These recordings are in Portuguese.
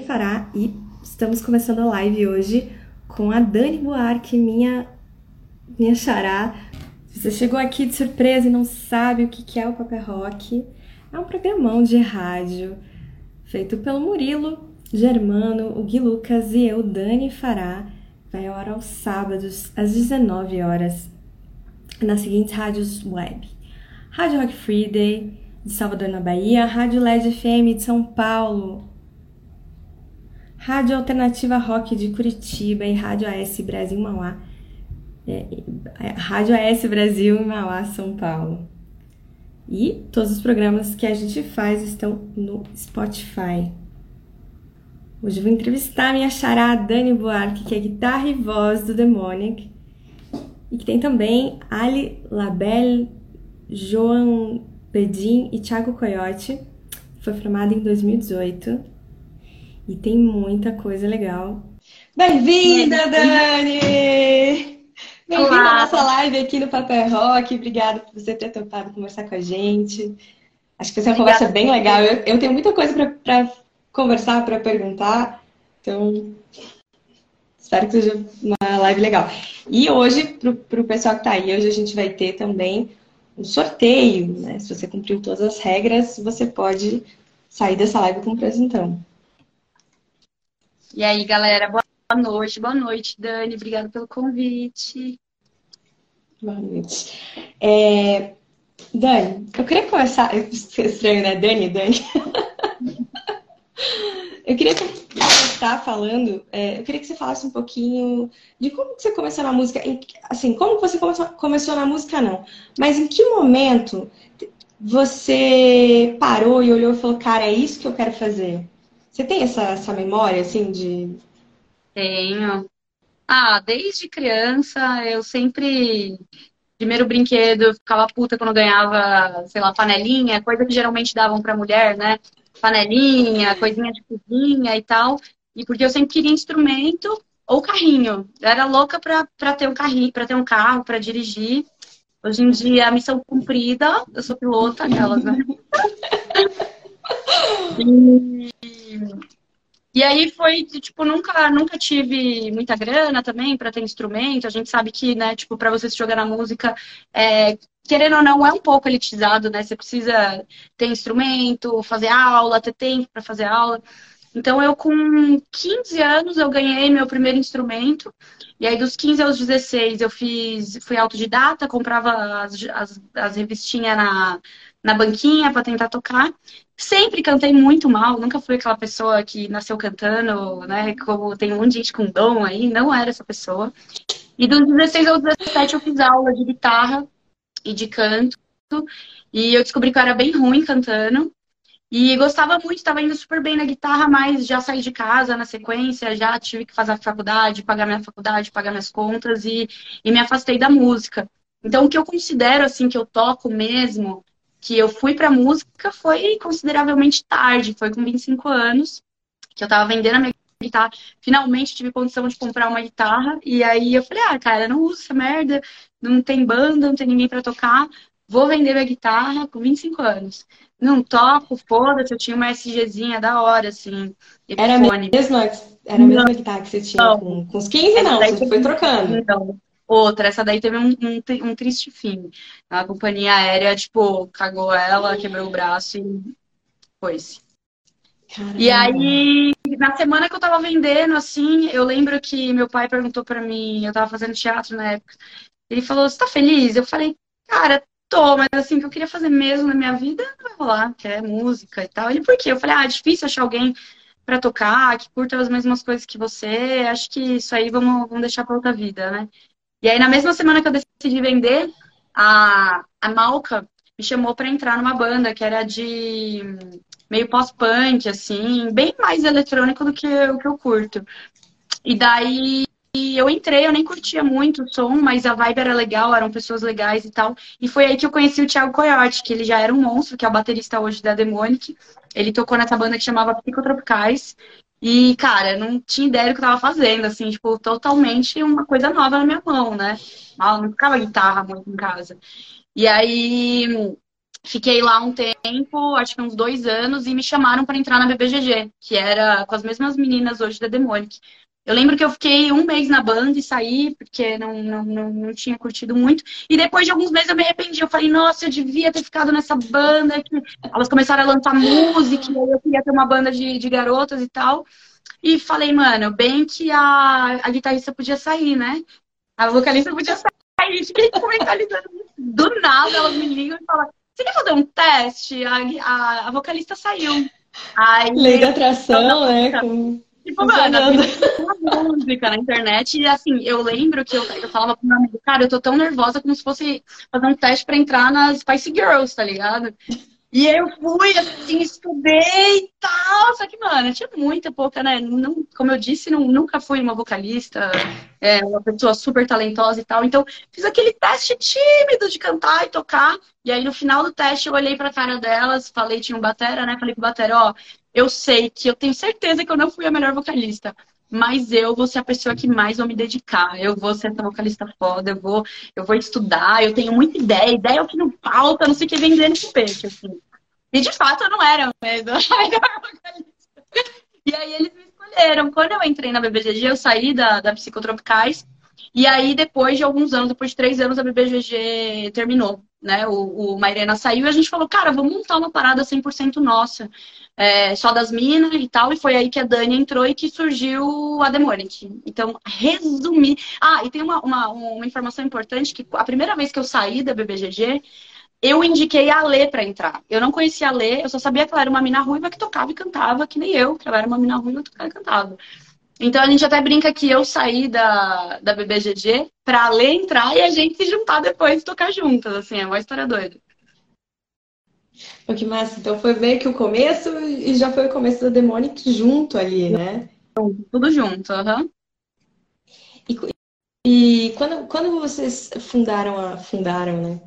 Fará e estamos começando a live hoje com a Dani Buarque, minha, minha xará. Se você chegou aqui de surpresa e não sabe o que é o Papel Rock, é um programão de rádio feito pelo Murilo Germano, o Gui Lucas e eu, Dani Fará. Vai ao ar aos sábados, às 19 horas, nas seguintes rádios web. Rádio Rock Friday, de Salvador, na Bahia, Rádio LED FM de São Paulo, Rádio Alternativa Rock de Curitiba e Rádio AS Brasil Mauá. É, é, Rádio AS Brasil em Mauá, São Paulo. E todos os programas que a gente faz estão no Spotify. Hoje eu vou entrevistar minha xará Dani Buarque, que é guitarra e voz do Demonic. E que tem também Ali Labelle, João Pedin e Thiago Coyote. Foi formada em 2018 e tem muita coisa legal. Bem-vinda, Dani! Bem-vinda à nossa live aqui no Papel Rock. Obrigada por você ter topado conversar com a gente. Acho que vai ser uma conversa bem legal. Eu, eu tenho muita coisa para conversar, para perguntar. Então, espero que seja uma live legal. E hoje, para o pessoal que está aí, hoje a gente vai ter também um sorteio. Né? Se você cumpriu todas as regras, você pode sair dessa live com um presentão. E aí, galera, boa noite. Boa noite, Dani. Obrigada pelo convite. Boa noite. É... Dani, eu queria começar. É estranho, né? Dani, Dani. eu queria começar falando. É... eu queria que você falasse um pouquinho de como você começou na música. Assim, como você começou, começou na música, não. Mas em que momento você parou e olhou e falou, cara, é isso que eu quero fazer? Você tem essa, essa memória, assim, de. Tenho. Ah, desde criança eu sempre. Primeiro brinquedo, eu ficava puta quando ganhava, sei lá, panelinha, coisa que geralmente davam pra mulher, né? Panelinha, coisinha de cozinha e tal. E porque eu sempre queria instrumento ou carrinho. Eu era louca pra, pra ter um carrinho, para ter um carro, para dirigir. Hoje em dia, a missão cumprida, eu sou pilota, aquelas, né? e, e aí foi, tipo, nunca, nunca tive muita grana também para ter instrumento. A gente sabe que, né, tipo, para você se jogar na música, é, querendo ou não, é um pouco elitizado, né? Você precisa ter instrumento, fazer aula, ter tempo para fazer aula. Então, eu com 15 anos, eu ganhei meu primeiro instrumento. E aí, dos 15 aos 16, eu fiz, fui autodidata, comprava as, as, as revistinhas na, na banquinha para tentar tocar. Sempre cantei muito mal, nunca fui aquela pessoa que nasceu cantando, né? Como tem um monte de gente com dom aí, não era essa pessoa. E dos 16 aos 17 eu fiz aula de guitarra e de canto. E eu descobri que eu era bem ruim cantando. E gostava muito, estava indo super bem na guitarra, mas já saí de casa na sequência, já tive que fazer a faculdade, pagar minha faculdade, pagar minhas contas e, e me afastei da música. Então, o que eu considero, assim, que eu toco mesmo, que eu fui para música foi consideravelmente tarde, foi com 25 anos, que eu estava vendendo a minha guitarra. Finalmente tive condição de comprar uma guitarra e aí eu falei: "Ah, cara, não uso essa merda, não tem banda, não tem ninguém para tocar, vou vender minha guitarra com 25 anos". Não toco, foda-se, eu tinha uma SGzinha da hora assim. Era a mesma, era a mesma guitarra que você tinha com, com os 15 não, você foi trocando. Não. Outra, essa daí teve um, um, um, triste fim. A companhia aérea, tipo, cagou ela, quebrou o braço e foi-se. E aí, na semana que eu tava vendendo, assim, eu lembro que meu pai perguntou para mim, eu tava fazendo teatro na época, ele falou, você tá feliz? Eu falei, cara, tô, mas assim, o que eu queria fazer mesmo na minha vida não vai rolar, que é música e tal. Ele, por quê? Eu falei, ah, é difícil achar alguém para tocar, que curta as mesmas coisas que você, acho que isso aí vamos, vamos deixar pra outra vida, né? E aí, na mesma semana que eu decidi vender, a, a Malca me chamou para entrar numa banda que era de meio pós-punk, assim, bem mais eletrônico do que o que eu curto. E daí eu entrei, eu nem curtia muito o som, mas a vibe era legal, eram pessoas legais e tal. E foi aí que eu conheci o Thiago Coyote, que ele já era um monstro, que é o baterista hoje da Demonic. Ele tocou nessa banda que chamava Psicotropicais. E, cara, não tinha ideia do que eu tava fazendo, assim, tipo, totalmente uma coisa nova na minha mão, né? Mal, não ficava guitarra muito em casa. E aí, Fiquei lá um tempo, acho que uns dois anos, e me chamaram para entrar na BBGG, que era com as mesmas meninas hoje da Demonic. Eu lembro que eu fiquei um mês na banda e saí, porque não, não, não, não, tinha curtido muito. E depois de alguns meses eu me arrependi. Eu falei, nossa, eu devia ter ficado nessa banda. Que... Elas começaram a lançar música, eu queria ter uma banda de, de garotas e tal. E falei, mano, bem que a, a guitarrista podia sair, né? A vocalista podia sair. Fiquei comentalizando Do nada, elas me ligam e falam, você quer fazer um teste? A, a, a vocalista saiu. Aí, Lei da atração, né? Com... Tipo, mano, uma música na internet e assim, eu lembro que eu, eu falava pro meu amigo, cara, eu tô tão nervosa como se fosse fazer um teste pra entrar nas Spice Girls, tá ligado? E eu fui, assim, estudei e tal. Só que, mano, tinha muita pouca, né? Não, como eu disse, não, nunca fui uma vocalista, é, uma pessoa super talentosa e tal. Então, fiz aquele teste tímido de cantar e tocar. E aí, no final do teste, eu olhei pra cara delas, falei, tinha um batera, né? Falei pro batera, ó, eu sei que eu tenho certeza que eu não fui a melhor vocalista mas eu vou ser a pessoa que mais vou me dedicar. Eu vou ser essa vocalista foda, eu vou, eu vou estudar, eu tenho muita ideia, ideia é o que não falta, não sei o que vendendo esse peixe, assim. E de fato eu não era mesmo a melhor vocalista. E aí eles me escolheram. Quando eu entrei na BBGG, eu saí da, da Psicotropicais. E aí, depois de alguns anos, depois de três anos, a BBGG terminou. Né? O, o Mairena saiu e a gente falou, cara, vamos montar uma parada 100% nossa é, só das minas e tal, e foi aí que a Dani entrou e que surgiu a Demonic. Então, resumir. Ah, e tem uma, uma, uma informação importante: que a primeira vez que eu saí da BBGG, eu indiquei a Lê para entrar. Eu não conhecia a Lê, eu só sabia que ela era uma mina ruiva que tocava e cantava, que nem eu, que ela era uma mina ruiva que tocava e cantava. Então a gente até brinca que eu saí da, da BBGG pra Lê entrar e a gente se juntar depois e tocar juntas, assim, é uma história doida. Pô, que massa. Então foi meio que o começo e já foi o começo da Demonic junto ali, né? Tudo junto, aham. Uhum. E, e, quando, quando vocês fundaram a. Fundaram, né?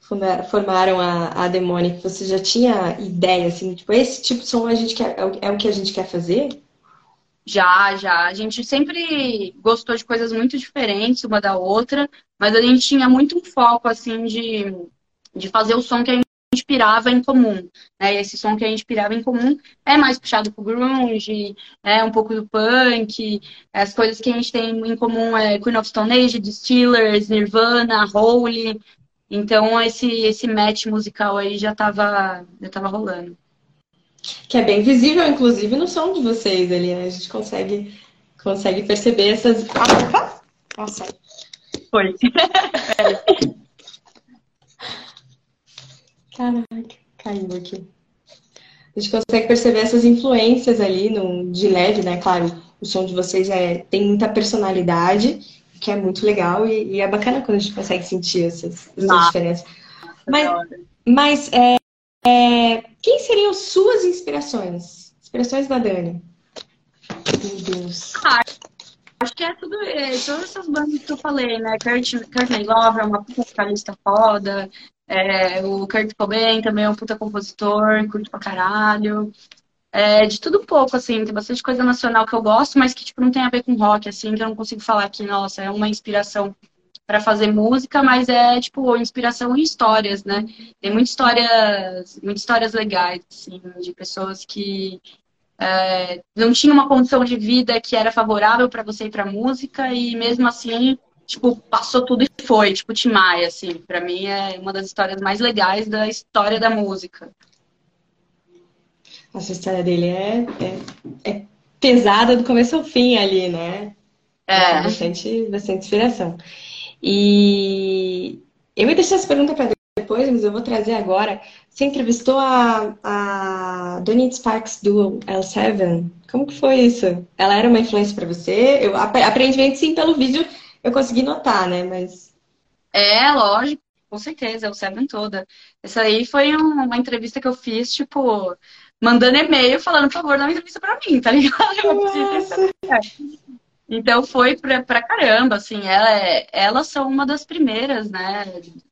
Fundaram, formaram a, a Demonic, você já tinha ideia, assim, tipo, esse tipo de som a gente quer, é, o, é o que a gente quer fazer? Já, já. A gente sempre gostou de coisas muito diferentes uma da outra, mas a gente tinha muito um foco, assim, de, de fazer o som que a gente inspirava em comum. Né? Esse som que a gente inspirava em comum é mais puxado pro grunge, é um pouco do punk. As coisas que a gente tem em comum é Queen of Stone Age, The Steelers, Nirvana, Hole. Então esse esse match musical aí já estava já tava rolando. Que é bem visível, inclusive, no som de vocês ali, né? A gente consegue, consegue perceber essas. Nossa! Foi. Caraca, caiu aqui. A gente consegue perceber essas influências ali no, de leve, né? Claro, o som de vocês é, tem muita personalidade, que é muito legal e, e é bacana quando a gente consegue sentir essas, essas diferenças. Mas, mas é, é, quem seriam suas inspirações? Inspirações da Dani? Meu Deus. Ah, acho que é tudo é, todas essas bandas que eu falei, né? Kurt, Courtney Love é uma vocalista foda. É, o Kurt Cobain também é um puta compositor, curto pra caralho. É, de tudo pouco, assim, tem bastante coisa nacional que eu gosto, mas que, tipo, não tem a ver com rock, assim, que eu não consigo falar que, nossa, é uma inspiração para fazer música, mas é, tipo, inspiração em histórias, né? Tem muitas histórias, muitas histórias legais, assim, de pessoas que é, não tinham uma condição de vida que era favorável para você ir pra música e mesmo assim tipo, passou tudo e foi, tipo, Tim Maia, assim. Pra mim é uma das histórias mais legais da história da música. Essa história dele é, é, é pesada do começo ao fim ali, né? É. é bastante, bastante inspiração. E eu ia deixar essa pergunta para depois, mas eu vou trazer agora. Você entrevistou a, a Donnie Sparks do L7. Como que foi isso? Ela era uma influência para você? Eu aparentemente sim pelo vídeo eu consegui notar, né? Mas. É, lógico, com certeza, é o Seven toda. Essa aí foi uma entrevista que eu fiz, tipo, mandando e-mail falando, por favor, dá uma entrevista pra mim, tá ligado? Eu Então foi pra, pra caramba, assim, ela é, elas são uma das primeiras, né?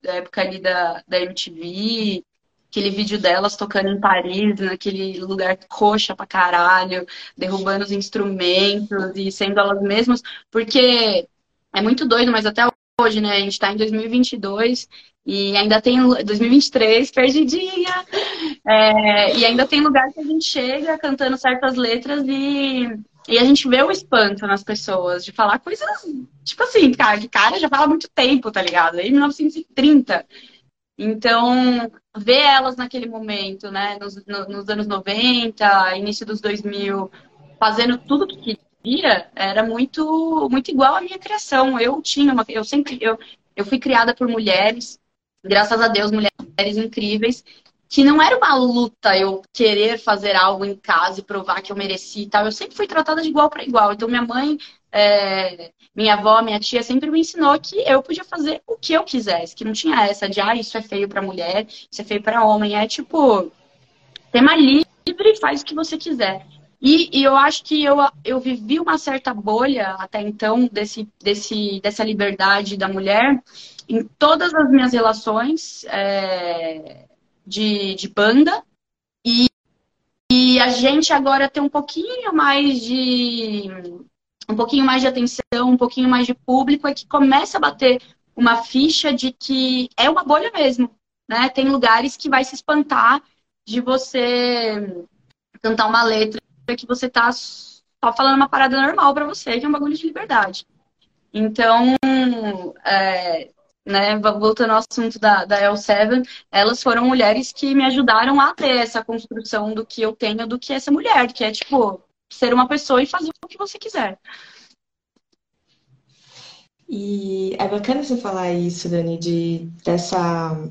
Da época ali da, da MTV, aquele vídeo delas tocando em Paris, naquele lugar coxa pra caralho, derrubando os instrumentos e sendo elas mesmas, porque é muito doido, mas até hoje, né? A gente está em 2022 e ainda tem 2023, perdidinha. É, e ainda tem lugar que a gente chega cantando certas letras e, e a gente vê o espanto nas pessoas de falar coisas, tipo assim, cara, que cara já fala há muito tempo, tá ligado? Em 1930. Então, ver elas naquele momento, né, nos, nos anos 90, início dos 2000, fazendo tudo que queria, era muito muito igual à minha criação. Eu tinha uma, eu sempre eu, eu fui criada por mulheres, graças a Deus, mulheres incríveis, que não era uma luta eu querer fazer algo em casa e provar que eu mereci e tal. Eu sempre fui tratada de igual para igual. Então, minha mãe, é, minha avó, minha tia sempre me ensinou que eu podia fazer o que eu quisesse, que não tinha essa de, ah, isso é feio para mulher, isso é feio para homem. É tipo, tema livre, faz o que você quiser. E, e, eu acho que eu, eu vivi uma certa bolha até então desse, desse, dessa liberdade da mulher em todas as minhas relações é, de, de banda. E, e a gente agora tem um pouquinho mais de um pouquinho mais de atenção, um pouquinho mais de público, é que começa a bater uma ficha de que é uma bolha mesmo. Né? Tem lugares que vai se espantar de você cantar uma letra que você tá só falando uma parada normal para você, que é um bagulho de liberdade. Então, é, né, voltando ao assunto da, da L7, elas foram mulheres que me ajudaram a ter essa construção do que eu tenho, do que essa mulher, que é tipo ser uma pessoa e fazer o que você quiser. E é bacana você falar isso, Dani, de dessa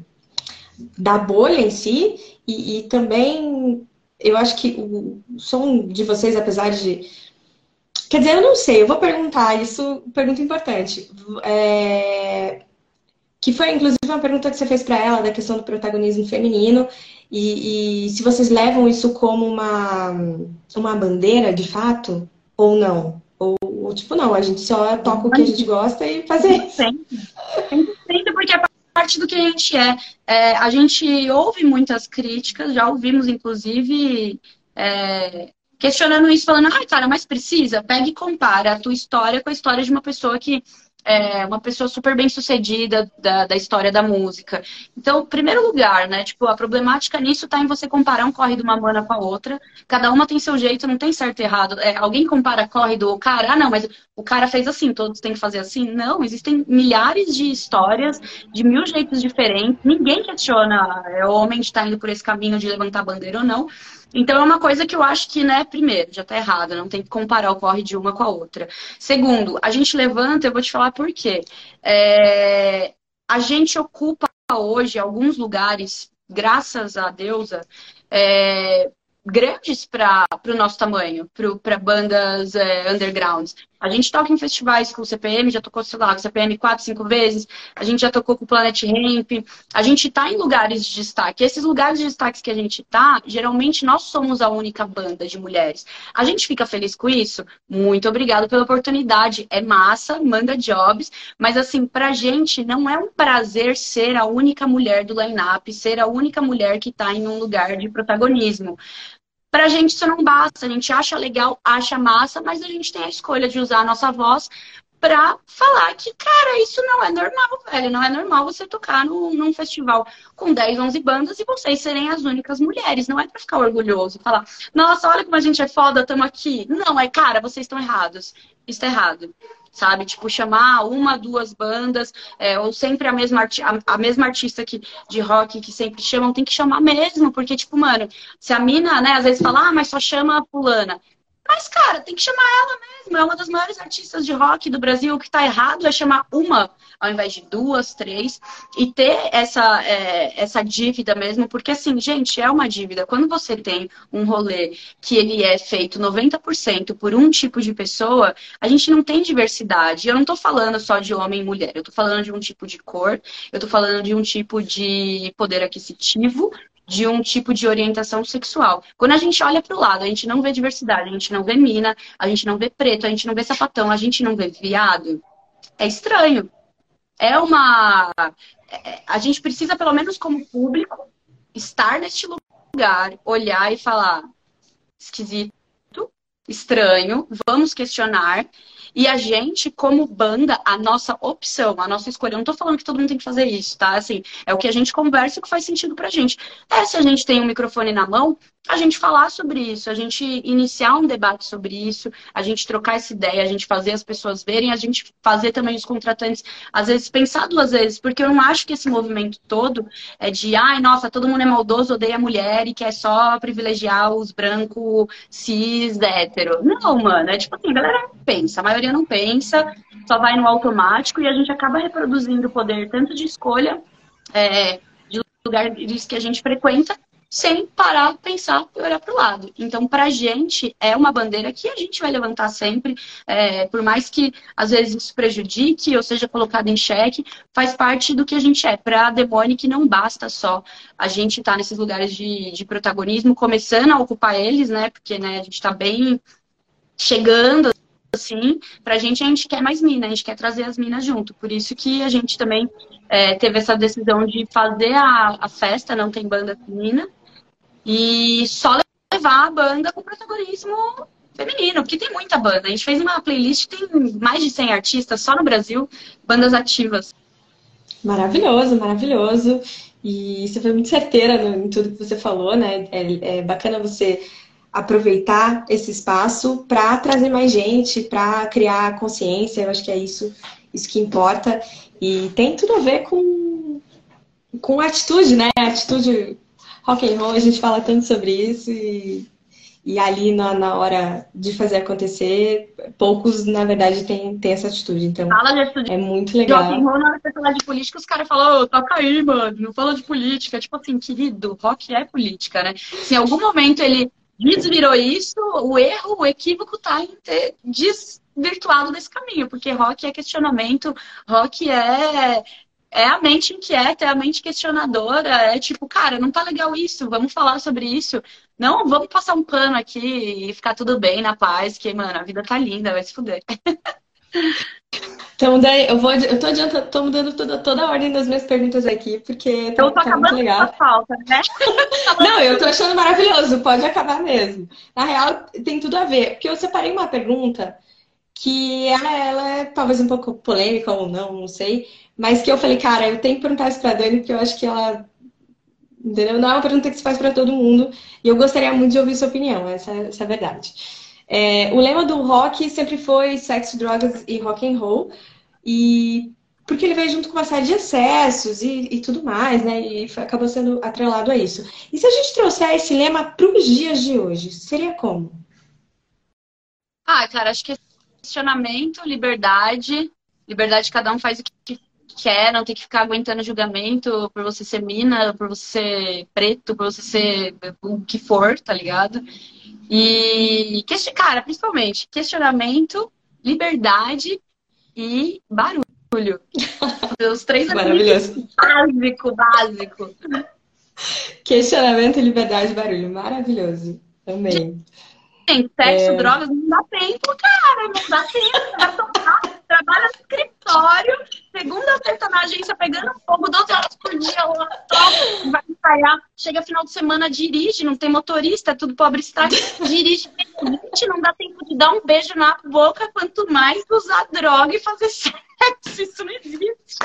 da bolha em si e, e também eu acho que o som de vocês, apesar de Quer dizer, eu não sei, eu vou perguntar isso, pergunta importante. É, que foi inclusive uma pergunta que você fez para ela da questão do protagonismo feminino e, e, se vocês levam isso como uma, uma bandeira de fato ou não. Ou, ou, tipo, não, a gente só toca o que a gente gosta e faz isso. Sempre, sempre porque é parte do que a gente é. é. A gente ouve muitas críticas, já ouvimos, inclusive, é, questionando isso, falando, ai, ah, cara, mas precisa? Pega e compara a tua história com a história de uma pessoa que é, uma pessoa super bem sucedida da, da história da música. Então, primeiro lugar, né? Tipo, a problemática nisso tá em você comparar um corre de uma mana com a outra. Cada uma tem seu jeito, não tem certo e errado. É, alguém compara corre do cara, ah, não, mas o cara fez assim, todos têm que fazer assim. Não, existem milhares de histórias, de mil jeitos diferentes. Ninguém questiona é, homem está indo por esse caminho de levantar bandeira ou não. Então é uma coisa que eu acho que, né, primeiro, já tá errado, não tem que comparar o corre de uma com a outra. Segundo, a gente levanta, eu vou te falar por quê. É, a gente ocupa hoje alguns lugares, graças a deusa, é, grandes para o nosso tamanho, para bandas é, undergrounds. A gente toca em festivais com o CPM, já tocou, sei lá, com o CPM quatro, cinco vezes. A gente já tocou com o Planet Ramp. A gente está em lugares de destaque. Esses lugares de destaque que a gente está, geralmente nós somos a única banda de mulheres. A gente fica feliz com isso? Muito obrigado pela oportunidade. É massa, manda jobs. Mas, assim, pra gente não é um prazer ser a única mulher do line-up, ser a única mulher que está em um lugar de protagonismo. Pra gente isso não basta, a gente acha legal, acha massa, mas a gente tem a escolha de usar a nossa voz pra falar que, cara, isso não é normal, velho. Não é normal você tocar no, num festival com 10, 11 bandas e vocês serem as únicas mulheres. Não é pra ficar orgulhoso, falar, nossa, olha como a gente é foda, tamo aqui. Não, é, cara, vocês estão errados. Isso é errado sabe? Tipo, chamar uma, duas bandas, é, ou sempre a mesma, a, a, mesma artista que, de rock que sempre chamam, tem que chamar mesmo, porque, tipo, mano, se a mina, né, às vezes fala, ah, mas só chama a fulana. Mas, cara, tem que chamar ela mesmo. É uma das maiores artistas de rock do Brasil. O que tá errado é chamar uma ao invés de duas, três, e ter essa, é, essa dívida mesmo, porque assim, gente, é uma dívida. Quando você tem um rolê que ele é feito 90% por um tipo de pessoa, a gente não tem diversidade. Eu não tô falando só de homem e mulher, eu tô falando de um tipo de cor, eu tô falando de um tipo de poder aquisitivo, de um tipo de orientação sexual. Quando a gente olha para o lado, a gente não vê diversidade, a gente não vê mina, a gente não vê preto, a gente não vê sapatão, a gente não vê viado. É estranho. É uma. É, a gente precisa, pelo menos como público, estar neste lugar, olhar e falar: esquisito, estranho, vamos questionar. E a gente, como banda, a nossa opção, a nossa escolha, eu não tô falando que todo mundo tem que fazer isso, tá? Assim, é o que a gente conversa e o que faz sentido pra gente. É se a gente tem um microfone na mão, a gente falar sobre isso, a gente iniciar um debate sobre isso, a gente trocar essa ideia, a gente fazer as pessoas verem, a gente fazer também os contratantes, às vezes, pensar duas vezes, porque eu não acho que esse movimento todo é de, ai, nossa, todo mundo é maldoso, odeia mulher e quer só privilegiar os brancos cis, hétero. Não, mano, é tipo assim, a galera pensa, a maioria não pensa, só vai no automático e a gente acaba reproduzindo o poder tanto de escolha, é, de lugares que a gente frequenta, sem parar, pensar e olhar para o lado. Então, para a gente, é uma bandeira que a gente vai levantar sempre, é, por mais que às vezes isso prejudique ou seja colocado em xeque, faz parte do que a gente é. Para a Demônica, não basta só a gente estar tá nesses lugares de, de protagonismo, começando a ocupar eles, né? Porque né, a gente está bem chegando assim, pra gente a gente quer mais minas, a gente quer trazer as minas junto. Por isso que a gente também é, teve essa decisão de fazer a, a festa, não tem banda feminina, e só levar a banda com protagonismo feminino, porque tem muita banda. A gente fez uma playlist, tem mais de 100 artistas só no Brasil, bandas ativas. Maravilhoso, maravilhoso. E você foi muito certeira em tudo que você falou, né? É, é bacana você aproveitar esse espaço para trazer mais gente, para criar consciência. Eu acho que é isso, isso que importa. E tem tudo a ver com, com atitude, né? Atitude rock and roll, a gente fala tanto sobre isso e, e ali na, na hora de fazer acontecer, poucos, na verdade, têm, têm essa atitude. Então, fala de atitude. é muito legal. Rock and roll, na hora de falar de política, os caras falam, oh, toca aí, mano, não fala de política. Tipo assim, querido, rock é política, né? Se em algum momento ele desvirou isso, o erro, o equívoco tá em ter desvirtuado desse caminho, porque rock é questionamento, rock é é a mente inquieta, é a mente questionadora, é tipo, cara, não tá legal isso, vamos falar sobre isso. Não, vamos passar um pano aqui e ficar tudo bem, na paz, que, mano, a vida tá linda, vai se fuder. Então, daí, eu vou, eu tô adiantando, tô mudando toda, toda a ordem das minhas perguntas aqui, porque tá, eu tô tá muito legal. A falta, né? Não, eu tô achando maravilhoso, pode acabar mesmo. Na real, tem tudo a ver, porque eu separei uma pergunta que ela, ela é talvez um pouco polêmica ou não, não sei, mas que eu falei, cara, eu tenho que perguntar isso pra Dani, porque eu acho que ela. Entendeu? Não é uma pergunta que se faz para todo mundo. E eu gostaria muito de ouvir sua opinião, essa, essa é a verdade. É, o lema do rock sempre foi sexo, drogas e rock and roll. E porque ele veio junto com uma série de excessos e, e tudo mais, né? E foi, acabou sendo atrelado a isso. E se a gente trouxer esse lema para os dias de hoje, seria como? Ah, cara, acho que é questionamento, liberdade, liberdade cada um faz o que quer, não tem que ficar aguentando julgamento por você ser mina, por você ser preto, por você ser o que for, tá ligado? E, cara, principalmente, questionamento, liberdade e barulho. Os três Maravilhoso. Básico, básico. Questionamento, liberdade e barulho. Maravilhoso. Também. sexo, é... drogas, não dá tempo, cara. Não dá tempo. Vai tomar, trabalha no escritório, segunda sexta na agência pegando fogo, 12 horas por dia, lá, vai ensaiar, chega final de semana, dirige, não tem motorista, é tudo pobre está, dirige, gente, não dá tempo de dar um beijo na boca, quanto mais usar droga e fazer sexo, isso não existe.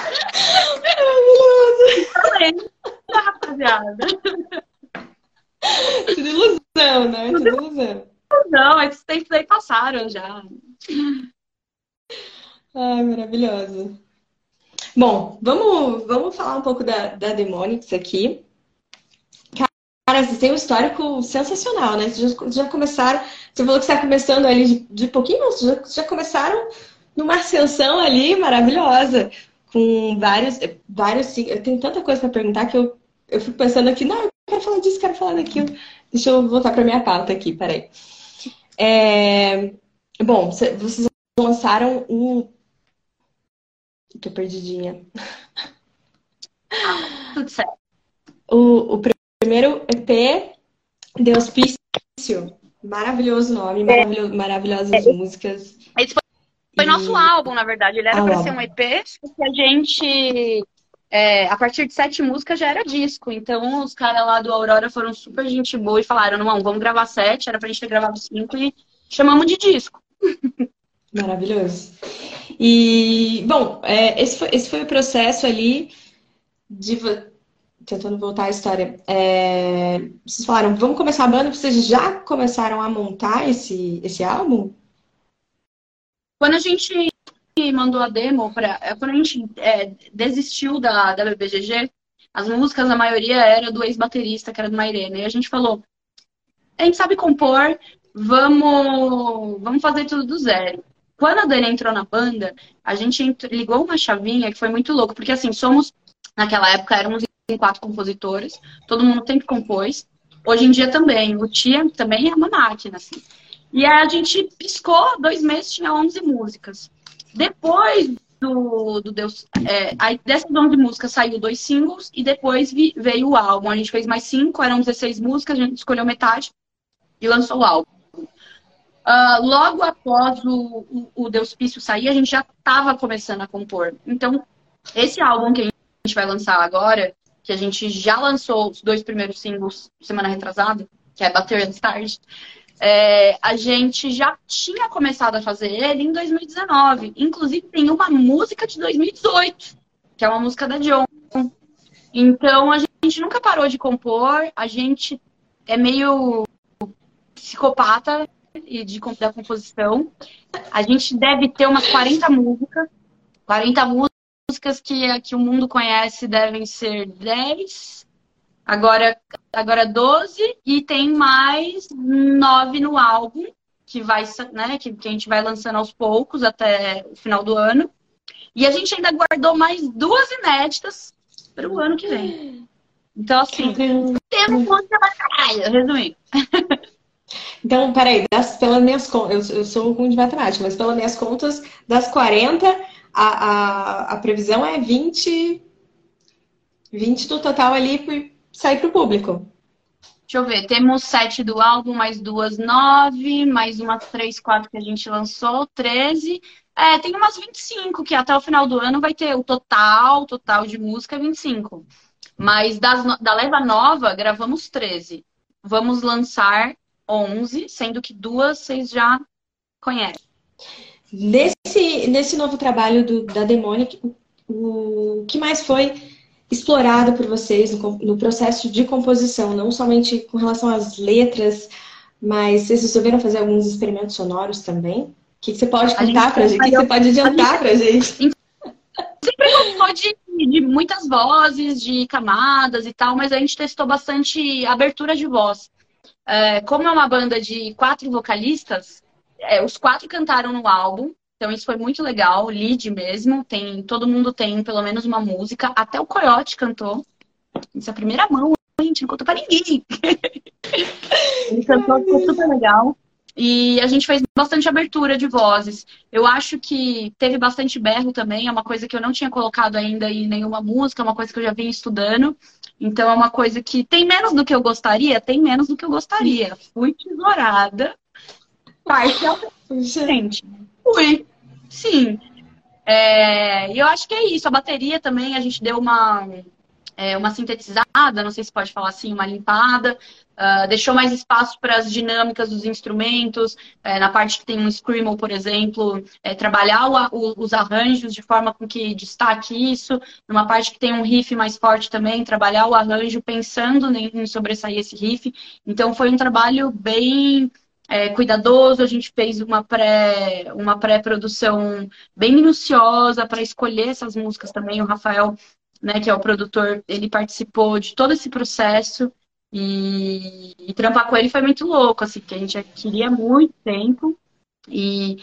Maravilhoso. rapaziada. Tudo ilusão, né? Tudo ilusão. Não, esses tempos aí passaram já. Ai, maravilhoso. Bom, vamos, vamos falar um pouco da, da Demonics aqui. Cara, vocês têm um histórico sensacional, né? Vocês já, já começaram. Você falou que você está começando ali de, de pouquinho, mas já, já começaram numa ascensão ali maravilhosa. Com vários. vários eu tenho tanta coisa para perguntar que eu, eu fico pensando aqui, não, eu quero falar disso, quero falar daquilo. Deixa eu voltar para minha pauta aqui, peraí. É, bom, vocês lançaram um Tô perdidinha. Tudo certo. O, o primeiro EP, de Hospício. Maravilhoso nome, maravilhoso, maravilhosas é. músicas. Esse foi, foi e... nosso álbum, na verdade. Ele era ah, para ser um EP, que a gente. É, a partir de sete músicas já era disco. Então os caras lá do Aurora foram super gente boa e falaram: não, vamos gravar sete, era pra gente ter gravado cinco e chamamos de disco. Maravilhoso. E, bom, é, esse, foi, esse foi o processo ali de. Tentando voltar à história. É, vocês falaram, vamos começar a banda, vocês já começaram a montar esse, esse álbum? Quando a gente mandou a demo para. É, quando a gente é, desistiu da, da BBGG, as músicas, a maioria era do ex-baterista, que era do Mairena. E a gente falou: a gente sabe compor, vamos, vamos fazer tudo do zero. Quando a Dani entrou na banda, a gente ligou uma chavinha que foi muito louco, porque assim, somos, naquela época, éramos em quatro compositores, todo mundo sempre compôs. Hoje em dia também, o Tia também é uma máquina, assim. E aí a gente piscou, dois meses tinha 11 músicas. Depois do, do Deus. É, aí dessas 11 músicas saiu dois singles e depois vi, veio o álbum. A gente fez mais cinco, eram 16 músicas, a gente escolheu metade e lançou o álbum. Uh, logo após o, o, o Deus Pício sair, a gente já estava começando a compor. Então, esse álbum que a gente vai lançar agora, que a gente já lançou os dois primeiros singles semana retrasada, que é Bater and Stars, é, a gente já tinha começado a fazer ele em 2019. Inclusive, tem uma música de 2018, que é uma música da John. Então, a gente nunca parou de compor, a gente é meio psicopata e de, da composição. A gente deve ter umas 40 músicas. 40 músicas que, que o mundo conhece devem ser 10. Agora, agora 12 e tem mais 9 no álbum, que vai, né, que, que a gente vai lançando aos poucos até o final do ano. E a gente ainda guardou mais duas inéditas para o ano que vem. Então, assim, temos pra caralho, resumindo. Então, peraí, das, pelas minhas contas, eu, eu sou ruim de matemática, mas pelas minhas contas, das 40, a, a, a previsão é 20, 20 do total ali por sair para o público. Deixa eu ver, temos sete do álbum, mais duas, nove, mais umas três, quatro que a gente lançou, treze. É, tem umas 25, que até o final do ano vai ter o total, total de música 25. Mas das, da leva nova, gravamos 13. Vamos lançar 11, sendo que duas vocês já conhecem. Nesse, nesse novo trabalho do, da Demonic, o, o que mais foi explorado por vocês no, no, processo de composição, não somente com relação às letras, mas vocês resolveram fazer alguns experimentos sonoros também? O que, que você pode contar pra gente? O que, que você pode adiantar pra gente? Sempre gostou de, de muitas vozes, de camadas e tal, mas a gente testou bastante abertura de voz. É, como é uma banda de quatro vocalistas, é, os quatro cantaram no álbum, então isso foi muito legal, lead mesmo. Tem, todo mundo tem pelo menos uma música, até o Coyote cantou. Isso é a primeira mão, gente, não contou pra ninguém. Ele cantou, ficou super legal. E a gente fez bastante abertura de vozes. Eu acho que teve bastante berro também, é uma coisa que eu não tinha colocado ainda em nenhuma música, é uma coisa que eu já vinha estudando. Então é uma coisa que tem menos do que eu gostaria, tem menos do que eu gostaria. Fui tesourada parcialmente. Fui, sim. É, e eu acho que é isso. A bateria também, a gente deu uma, é, uma sintetizada, não sei se pode falar assim, uma limpada. Uh, deixou mais espaço para as dinâmicas dos instrumentos, é, na parte que tem um screamo, por exemplo, é, trabalhar o, o, os arranjos de forma com que destaque isso, numa parte que tem um riff mais forte também, trabalhar o arranjo pensando em, em sobressair esse riff. Então foi um trabalho bem é, cuidadoso, a gente fez uma pré uma pré-produção bem minuciosa para escolher essas músicas também. O Rafael, né, que é o produtor, ele participou de todo esse processo. E, e trampar com ele foi muito louco, assim, porque a gente queria muito tempo. E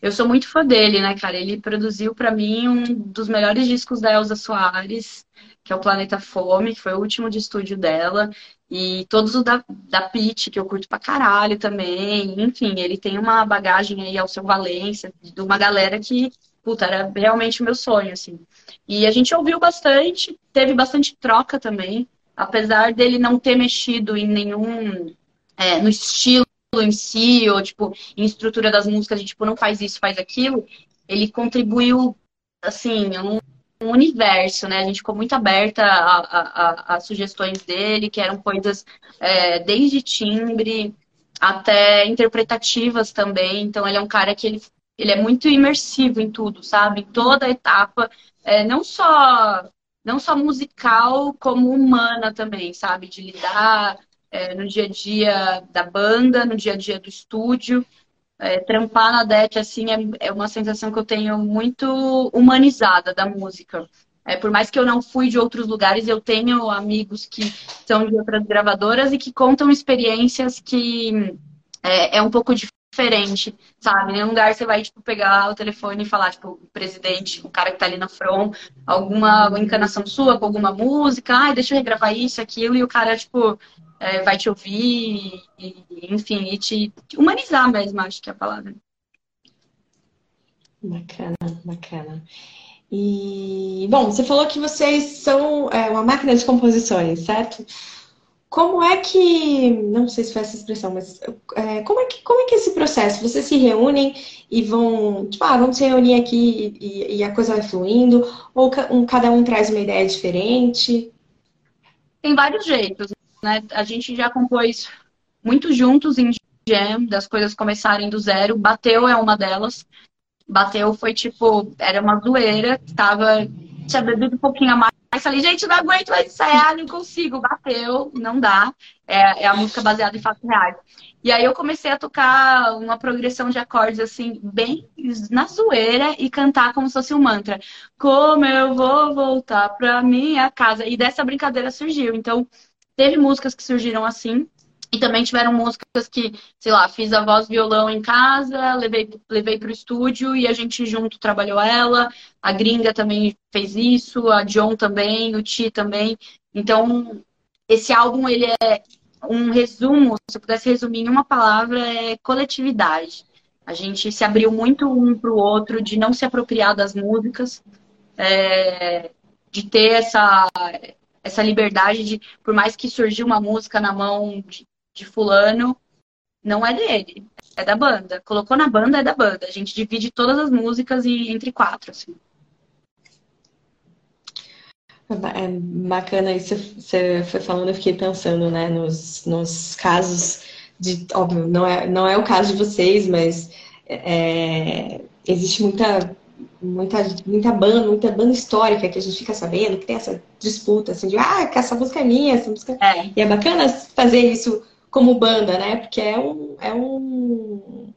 eu sou muito fã dele, né, cara? Ele produziu para mim um dos melhores discos da Elza Soares, que é o Planeta Fome, que foi o último de estúdio dela. E todos os da, da Pitty, que eu curto pra caralho também. Enfim, ele tem uma bagagem aí ao seu Valência, de uma galera que, puta, era realmente o meu sonho, assim. E a gente ouviu bastante, teve bastante troca também apesar dele não ter mexido em nenhum. É, no estilo em si, ou tipo, em estrutura das músicas, de tipo, não faz isso, faz aquilo, ele contribuiu, assim, um, um universo, né? A gente ficou muito aberta a, a, a, a sugestões dele, que eram coisas é, desde timbre, até interpretativas também. Então, ele é um cara que ele, ele é muito imersivo em tudo, sabe? Em toda etapa, é, não só não só musical, como humana também, sabe? De lidar é, no dia a dia da banda, no dia a dia do estúdio. É, trampar na DET, assim, é, é uma sensação que eu tenho muito humanizada da música. É, por mais que eu não fui de outros lugares, eu tenho amigos que são de outras gravadoras e que contam experiências que é, é um pouco diferente, sabe? Em um lugar você vai, tipo, pegar o telefone e falar, tipo, o presidente, o cara que tá ali na front, alguma encanação sua com alguma música, ai, deixa eu regravar isso, aquilo, e o cara, tipo, é, vai te ouvir, e, enfim, e te humanizar mesmo, acho que é a palavra. Bacana, bacana. E, bom, você falou que vocês são é, uma máquina de composições, certo? Como é que, não sei se foi essa expressão, mas é, como, é que, como é que é esse processo? Vocês se reúnem e vão, tipo, ah, vamos se reunir aqui e, e a coisa vai fluindo? Ou um, cada um traz uma ideia diferente? Tem vários jeitos. Né? A gente já compôs muito juntos em jam, das coisas começarem do zero. Bateu é uma delas. Bateu foi tipo, era uma zoeira, tava, tinha bebido um pouquinho a mais. Falei, gente, não aguento mais ensaiar, não consigo. Bateu, não dá. É, é a música baseada em fatos reais. E aí eu comecei a tocar uma progressão de acordes assim, bem na zoeira e cantar como se fosse um mantra. Como eu vou voltar pra minha casa. E dessa brincadeira surgiu. Então, Teve músicas que surgiram assim, e também tiveram músicas que, sei lá, fiz a voz violão em casa, levei, levei para o estúdio e a gente junto trabalhou ela. A gringa também fez isso, a John também, o Ti também. Então, esse álbum, ele é um resumo, se eu pudesse resumir em uma palavra, é coletividade. A gente se abriu muito um para o outro, de não se apropriar das músicas, é, de ter essa, essa liberdade de, por mais que surgiu uma música na mão de, de fulano, não é dele, é da banda. Colocou na banda, é da banda. A gente divide todas as músicas e, entre quatro, assim. É bacana isso você foi falando, eu fiquei pensando, né, nos, nos casos de, óbvio, não é, não é o caso de vocês, mas é, existe muita muita, muita banda, muita banda histórica que a gente fica sabendo, que tem essa disputa, assim, de, ah, essa música é minha, essa música... É. E é bacana fazer isso como banda, né? Porque é um... É um,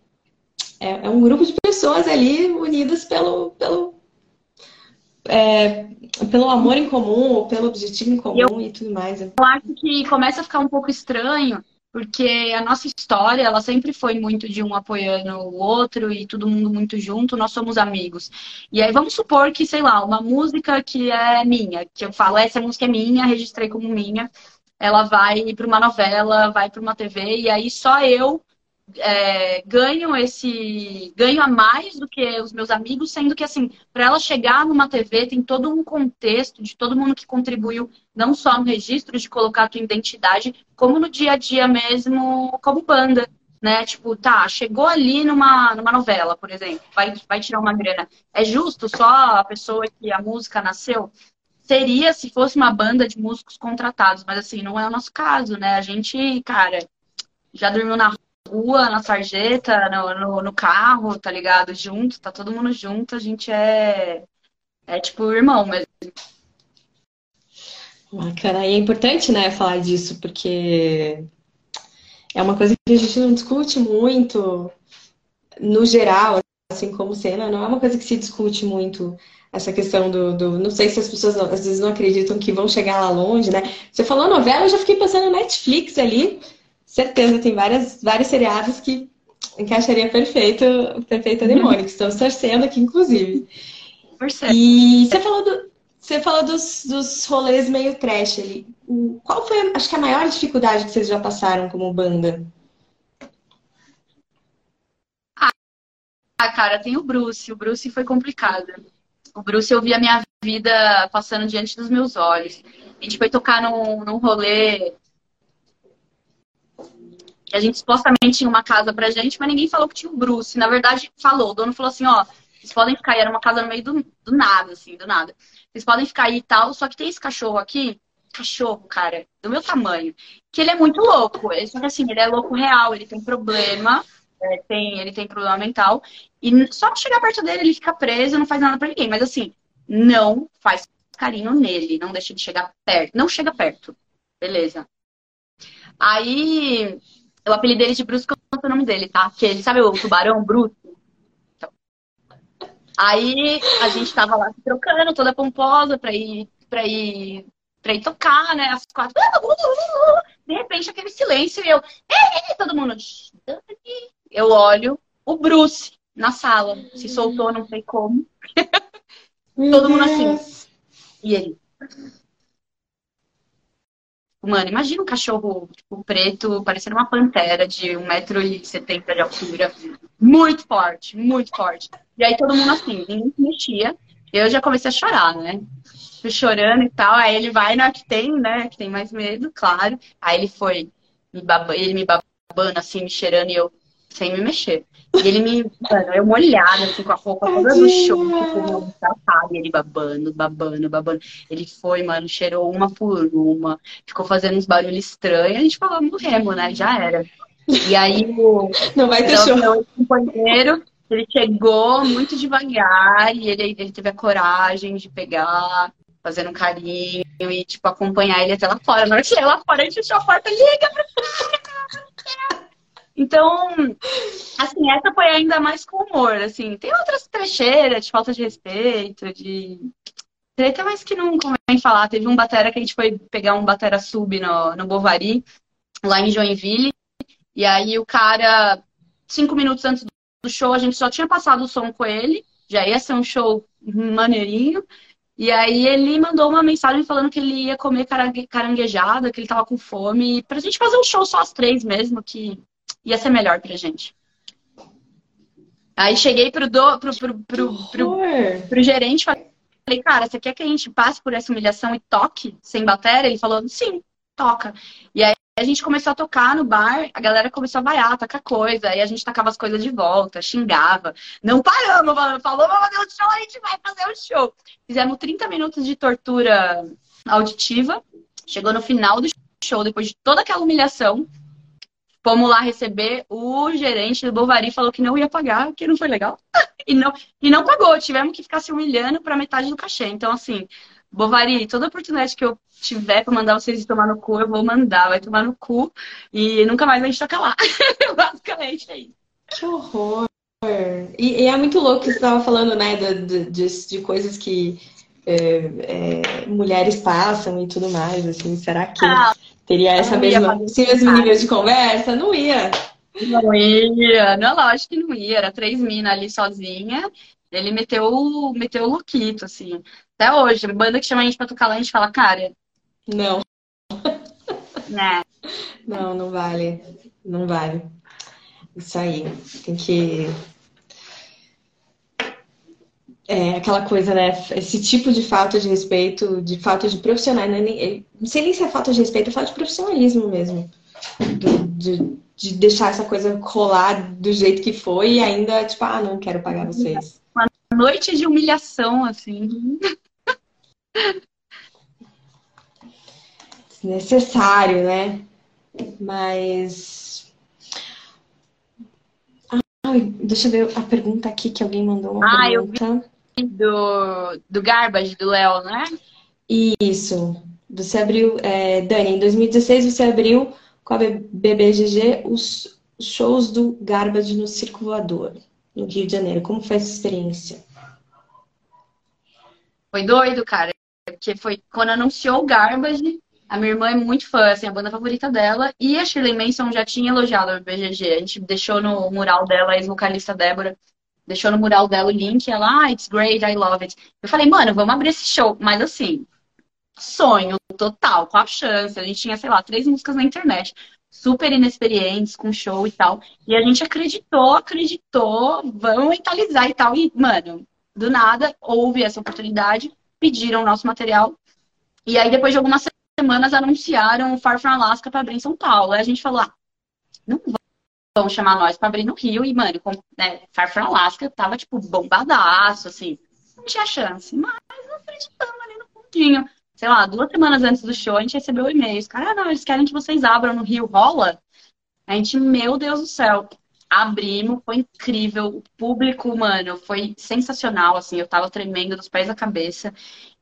é, é um grupo de pessoas ali unidas pelo, pelo, é, pelo amor em comum, ou pelo objetivo em comum eu, e tudo mais. Eu acho que começa a ficar um pouco estranho porque a nossa história, ela sempre foi muito de um apoiando o outro e todo mundo muito junto, nós somos amigos. E aí vamos supor que, sei lá, uma música que é minha, que eu falo, essa música é minha, registrei como minha, ela vai para uma novela, vai para uma TV, e aí só eu é, ganham esse ganho a mais do que os meus amigos, sendo que assim, para ela chegar numa TV tem todo um contexto de todo mundo que contribuiu, não só no registro de colocar a tua identidade, como no dia a dia mesmo, como banda, né? Tipo, tá, chegou ali numa, numa novela, por exemplo, vai, vai tirar uma grana. É justo só a pessoa que a música nasceu? Seria se fosse uma banda de músicos contratados, mas assim, não é o nosso caso, né? A gente, cara, já dormiu na rua, na sarjeta, no, no, no, carro, tá ligado? Junto, tá todo mundo junto, a gente é, é tipo irmão mesmo. Bacana, e é importante, né, falar disso, porque é uma coisa que a gente não discute muito, no geral, assim como cena, não é uma coisa que se discute muito essa questão do, do, não sei se as pessoas às vezes não acreditam que vão chegar lá longe, né? Você falou novela, eu já fiquei pensando na Netflix ali, certeza, tem várias, vários seriados que encaixaria perfeito, perfeito a Demônio, que estamos torcendo aqui, inclusive. E você falou, do, você falou dos, dos rolês meio trash ali. Qual foi, acho que a maior dificuldade que vocês já passaram como banda? Ah, cara, tem o Bruce. O Bruce foi complicado. O Bruce eu vi a minha vida passando diante dos meus olhos. A gente foi tocar num, num rolê a gente supostamente tinha uma casa pra gente, mas ninguém falou que tinha o Bruce. Na verdade, falou. O dono falou assim, ó, vocês podem ficar aí, era uma casa no meio do, do nada, assim, do nada. Vocês podem ficar aí e tal, só que tem esse cachorro aqui, cachorro, cara, do meu tamanho, que ele é muito louco. Ele, só que assim, ele é louco real, ele tem problema, é, tem, ele tem problema mental. E só chegar perto dele, ele fica preso, não faz nada pra ninguém. Mas assim, não faz carinho nele, não deixa de chegar perto. Não chega perto. Beleza. Aí, eu apelidei ele de Bruce, é o nome dele, tá? Que ele, sabe o tubarão Bruce? Então. Aí, a gente tava lá se trocando, toda pomposa, pra ir, pra ir, pra ir tocar, né? As quatro. De repente, aquele silêncio e eu. Ei, todo mundo. Eu olho o Bruce na sala. Se soltou, não sei como. todo mundo assim. E ele. Mano, imagina um cachorro tipo, preto, parecendo uma pantera de 1,70m de altura. Muito forte, muito forte. E aí todo mundo assim, ninguém mexia. Eu já comecei a chorar, né? Fui chorando e tal. Aí ele vai na que tem, né? Que tem mais medo, claro. Aí ele foi, me baba... ele me babando assim, me cheirando e eu sem me mexer. E ele me, mano, eu molhada, assim, com a roupa toda no chão, tipo, e ele babando, babando, babando. Ele foi, mano, cheirou uma por uma, ficou fazendo uns barulhos estranhos, a gente falou, morremos, né? Já era. E aí o. Não vai ter show. Meu companheiro, ele chegou muito devagar e ele, ele teve a coragem de pegar, fazendo um carinho e, tipo, acompanhar ele até lá fora. Na hora que lá fora, a gente fechou a porta, liga pra então, assim, essa foi ainda mais com humor, assim. Tem outras trecheiras de falta de respeito, de treta, mas que não convém falar. Teve um batera que a gente foi pegar um batera sub no, no Bovari, lá em Joinville, e aí o cara, cinco minutos antes do show, a gente só tinha passado o som com ele, já ia ser um show maneirinho, e aí ele mandou uma mensagem falando que ele ia comer caranguejada, que ele tava com fome, pra gente fazer um show só as três mesmo, que ia ser melhor pra gente. Aí cheguei pro, do, pro, pro, pro, pro, pro gerente e falei, cara, você quer que a gente passe por essa humilhação e toque sem bateria? Ele falou, sim, toca. E aí a gente começou a tocar no bar, a galera começou a vaiar, tacar coisa, aí a gente tacava as coisas de volta, xingava. Não paramos, falou, vamos fazer o show, a gente vai fazer o show. Fizemos 30 minutos de tortura auditiva, chegou no final do show, depois de toda aquela humilhação, Fomos lá receber, o gerente do Bovari falou que não ia pagar, que não foi legal. e, não, e não pagou, tivemos que ficar se humilhando para metade do cachê. Então, assim, Bovari, toda oportunidade que eu tiver para mandar vocês tomar no cu, eu vou mandar, vai tomar no cu e nunca mais a gente toca lá. Basicamente é isso. Que horror! E, e, é muito louco que você estava falando, né, de, de, de coisas que é, é, mulheres passam e tudo mais, assim, será que ah, teria essa mesma, esse mesmo nível de conversa? Não ia. Não ia, não, lógico que não ia, era três minas ali sozinha, ele meteu, meteu o Luquito, assim, até hoje, banda que chama a gente pra tocar lá, a gente fala, cara... Não. Né? Não, não vale, não vale. Isso aí, tem que é aquela coisa, né? Esse tipo de falta de respeito, de falta de profissional, né? não sei nem se é falta de respeito, é falta de profissionalismo mesmo. Do, de, de, deixar essa coisa rolar do jeito que foi e ainda, tipo, ah, não quero pagar vocês. Uma noite de humilhação, assim. Necessário, né? Mas. Ai, deixa eu ver a pergunta aqui que alguém mandou. Uma ah, pergunta. eu vi do, do Garbage, do Léo, né? Isso. Você abriu, é, Dani, em 2016 você abriu com a BBGG os shows do Garbage no Circo Voador, no Rio de Janeiro. Como foi essa experiência? Foi doido, cara. Porque foi quando anunciou o Garbage, a minha irmã é muito fã, assim, a banda favorita dela, e a Shirley Manson já tinha elogiado a BBGG. A gente deixou no mural dela, a ex-vocalista Débora, deixou no mural dela o link, ela, ah, it's great, I love it. Eu falei, mano, vamos abrir esse show. Mas assim, sonho total, com a chance. A gente tinha, sei lá, três músicas na internet, super inexperientes, com show e tal. E a gente acreditou, acreditou, vamos mentalizar e tal. E, mano, do nada, houve essa oportunidade, pediram o nosso material. E aí, depois de algumas semanas, anunciaram o Far From Alaska para abrir em São Paulo. Aí a gente falou, ah, não vão chamar nós pra abrir no Rio. E, mano, com, né, Far From Alaska tava, tipo, bombadaço, assim. Não tinha chance. Mas acreditamos ali no fundinho. sei lá, duas semanas antes do show, a gente recebeu o e-mail. Os caras, ah, não, eles querem que vocês abram no Rio, rola? A gente, meu Deus do céu, abrimos, foi incrível. O público, mano, foi sensacional, assim, eu tava tremendo dos pés à cabeça.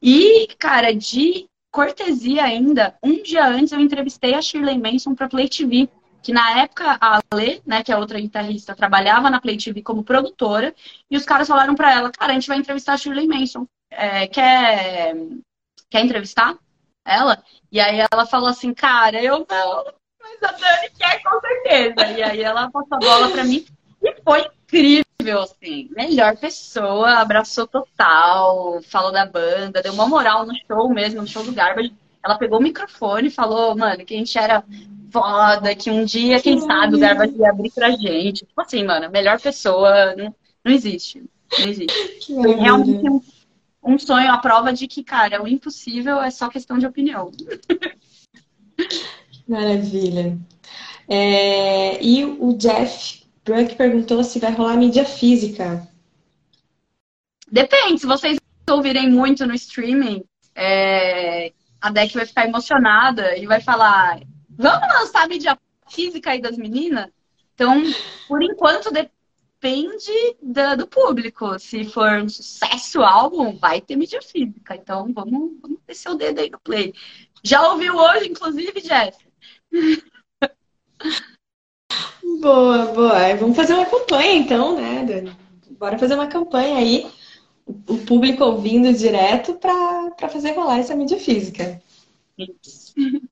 E, cara, de cortesia ainda, um dia antes eu entrevistei a Shirley Manson pra Play TV que na época a Lê, né, que é outra guitarrista, trabalhava na Play TV como produtora, e os caras falaram para ela, cara, a gente vai entrevistar a Shirley Manson. É, quer, quer entrevistar ela? E aí ela falou assim, cara, eu não, mas a Dani quer com certeza. E aí ela passou a bola para mim e foi incrível, assim. Melhor pessoa, abraçou total, falou da banda, deu uma moral no show mesmo, no show do Garbage. Ela pegou o microfone e falou, mano, que a gente era foda, que um dia, que quem sabe, o Garbage ia abrir pra gente. Tipo assim, mano, melhor pessoa não, não existe. Não existe. Foi realmente um, um sonho, a prova de que, cara, o impossível é só questão de opinião. Maravilha. É, e o Jeff Bruck perguntou se vai rolar mídia física. Depende, se vocês ouvirem muito no streaming, é, a Deck vai ficar emocionada e vai falar: vamos lançar a mídia física aí das meninas? Então, por enquanto, depende do, do público. Se for um sucesso o álbum, vai ter mídia física. Então, vamos, vamos descer o dedo aí no play. Já ouviu hoje, inclusive, Jeff? Boa, boa. Vamos fazer uma campanha, então, né, Dani? Bora fazer uma campanha aí, o público ouvindo direto para fazer rolar essa mídia física. Isso.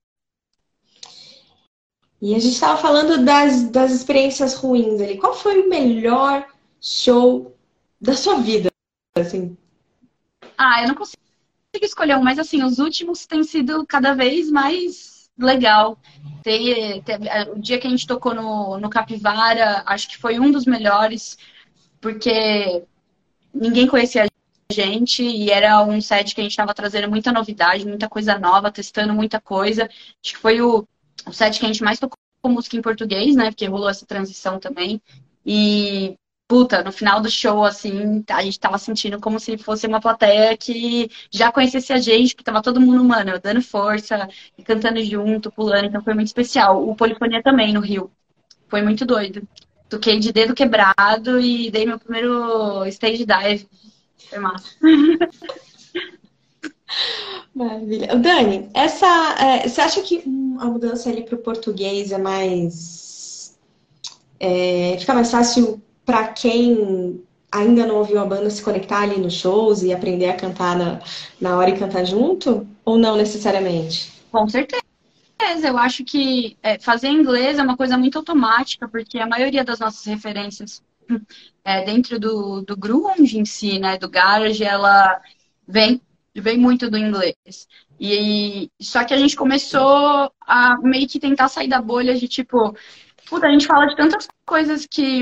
E a gente estava falando das, das experiências ruins ali. Qual foi o melhor show da sua vida? Assim? Ah, eu não consigo escolher um, mas assim, os últimos têm sido cada vez mais legal. Tem, é, o dia que a gente tocou no, no Capivara, acho que foi um dos melhores, porque ninguém conhecia a gente e era um set que a gente estava trazendo muita novidade, muita coisa nova, testando muita coisa. Acho que foi o o set que a gente mais tocou música em português, né? Porque rolou essa transição também. E, puta, no final do show, assim, a gente tava sentindo como se fosse uma plateia que já conhecesse a gente, porque tava todo mundo, mano, dando força, cantando junto, pulando, então foi muito especial. O Polifonia também, no Rio. Foi muito doido. Toquei de dedo quebrado e dei meu primeiro stage dive. Foi massa. Maravilha. Dani, essa, é, você acha que a mudança ali para o português é mais. É, fica mais fácil para quem ainda não ouviu a banda se conectar ali nos shows e aprender a cantar na, na hora e cantar junto? Ou não necessariamente? Com certeza. Eu acho que é, fazer inglês é uma coisa muito automática, porque a maioria das nossas referências é, dentro do, do grunge em si, né, do garage, ela vem vem muito do inglês. E só que a gente começou a meio que tentar sair da bolha de tipo, puta, a gente fala de tantas coisas que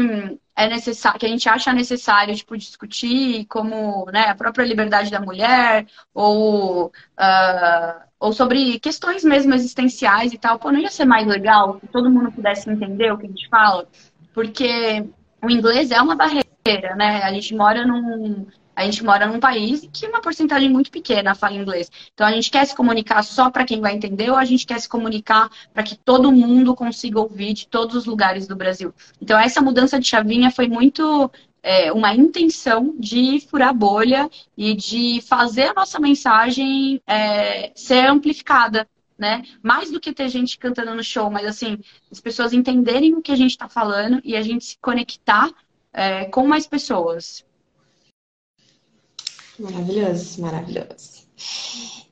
é necessário, que a gente acha necessário, tipo, discutir, como né, a própria liberdade da mulher, ou, uh, ou sobre questões mesmo existenciais e tal. Pô, não ia ser mais legal se todo mundo pudesse entender o que a gente fala? Porque o inglês é uma barreira, né? A gente mora num, a gente mora num país que uma porcentagem muito pequena fala inglês. Então a gente quer se comunicar só para quem vai entender ou a gente quer se comunicar para que todo mundo consiga ouvir de todos os lugares do Brasil. Então essa mudança de chavinha foi muito é, uma intenção de furar bolha e de fazer a nossa mensagem é, ser amplificada. Né? Mais do que ter gente cantando no show, mas assim, as pessoas entenderem o que a gente está falando e a gente se conectar é, com mais pessoas. Maravilhoso, maravilhoso.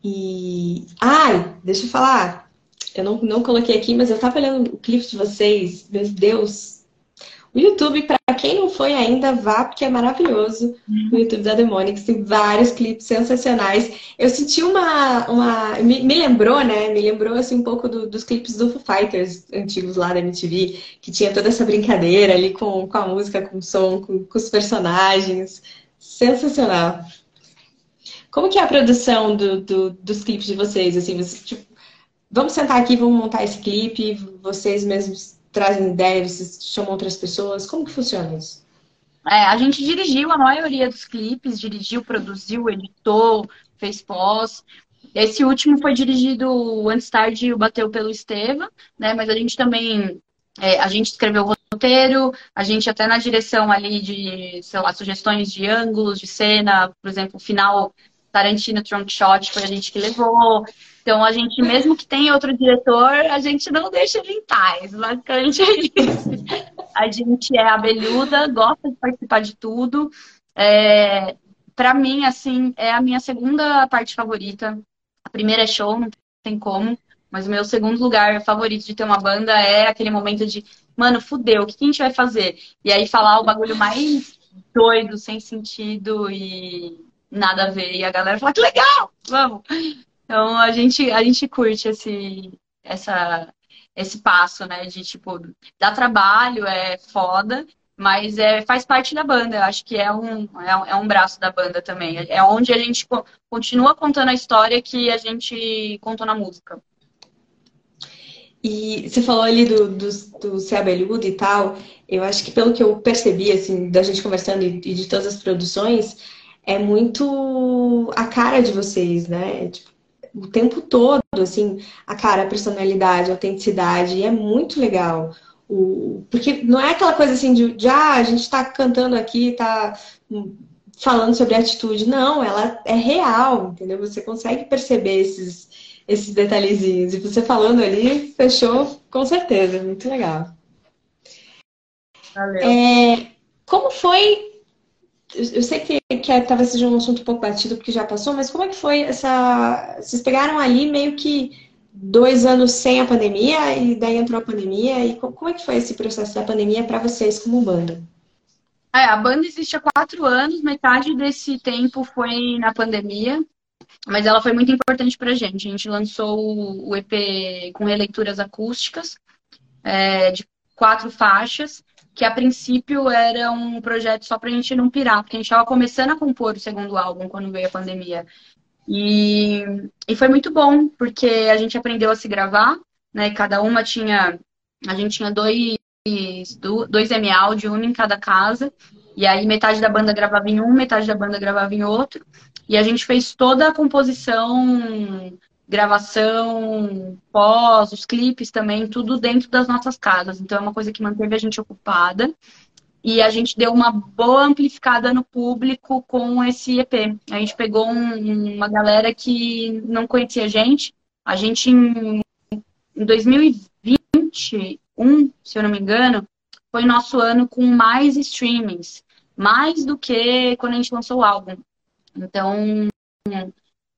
E. Ai, deixa eu falar. Eu não, não coloquei aqui, mas eu tava olhando o clipe de vocês. Meu Deus. O YouTube, para quem não foi ainda, vá, porque é maravilhoso. O YouTube da Demonics tem vários clipes sensacionais. Eu senti uma. uma me, me lembrou, né? Me lembrou assim, um pouco do, dos clipes do Foo Fighters antigos lá da MTV, que tinha toda essa brincadeira ali com, com a música, com o som, com, com os personagens. Sensacional. Como que é a produção do, do, dos clipes de vocês? Assim, você, tipo, vamos sentar aqui, vamos montar esse clipe, vocês mesmos trazem ideias, vocês chamam outras pessoas, como que funciona isso? É, a gente dirigiu a maioria dos clipes, dirigiu, produziu, editou, fez pós. Esse último foi dirigido antes tarde, o Bateu pelo Estevam, né? Mas a gente também é, a gente escreveu o roteiro, a gente até na direção ali de, sei lá, sugestões de ângulos, de cena, por exemplo, o final Tarantino Trunk Shot foi a gente que levou. Então, a gente, mesmo que tenha outro diretor, a gente não deixa ele em paz. Basicamente é isso. A gente é abelhuda, gosta de participar de tudo. É, para mim, assim, é a minha segunda parte favorita. A primeira é show, não tem como. Mas o meu segundo lugar favorito de ter uma banda é aquele momento de, mano, fudeu, o que a gente vai fazer? E aí falar o bagulho mais doido, sem sentido e nada a ver. E a galera fala, que legal, vamos! Então a gente, a gente curte esse, essa, esse passo, né? De tipo, dá trabalho, é foda, mas é, faz parte da banda. Eu acho que é um, é, é um braço da banda também. É onde a gente continua contando a história que a gente contou na música. E você falou ali do, do, do ser abelhudo e tal. Eu acho que pelo que eu percebi, assim, da gente conversando e de todas as produções, é muito a cara de vocês, né? Tipo, o tempo todo, assim, a cara, a personalidade, a autenticidade, e é muito legal. O, porque não é aquela coisa assim de, de ah, a gente está cantando aqui, está falando sobre atitude. Não, ela é real, entendeu? Você consegue perceber esses, esses detalhezinhos. E você falando ali, fechou com certeza. Muito legal. Valeu. É, como foi. Eu sei que, que é, talvez seja um assunto um pouco batido porque já passou, mas como é que foi essa. Vocês pegaram ali meio que dois anos sem a pandemia e daí entrou a pandemia. E como é que foi esse processo da pandemia para vocês como banda? É, a banda existe há quatro anos, metade desse tempo foi na pandemia. Mas ela foi muito importante para a gente. A gente lançou o EP com releituras acústicas, é, de quatro faixas, que a princípio era um projeto só para a gente não pirar, porque a gente estava começando a compor o segundo álbum quando veio a pandemia. E, e foi muito bom, porque a gente aprendeu a se gravar, né? Cada uma tinha. A gente tinha dois, dois M áudio, um em cada casa. E aí metade da banda gravava em um, metade da banda gravava em outro. E a gente fez toda a composição, gravação, pós, os clipes também, tudo dentro das nossas casas. Então é uma coisa que manteve a gente ocupada. E a gente deu uma boa amplificada no público com esse EP. A gente pegou um, uma galera que não conhecia a gente. A gente, em, em 2021, se eu não me engano, foi nosso ano com mais streamings. Mais do que quando a gente lançou o álbum. Então,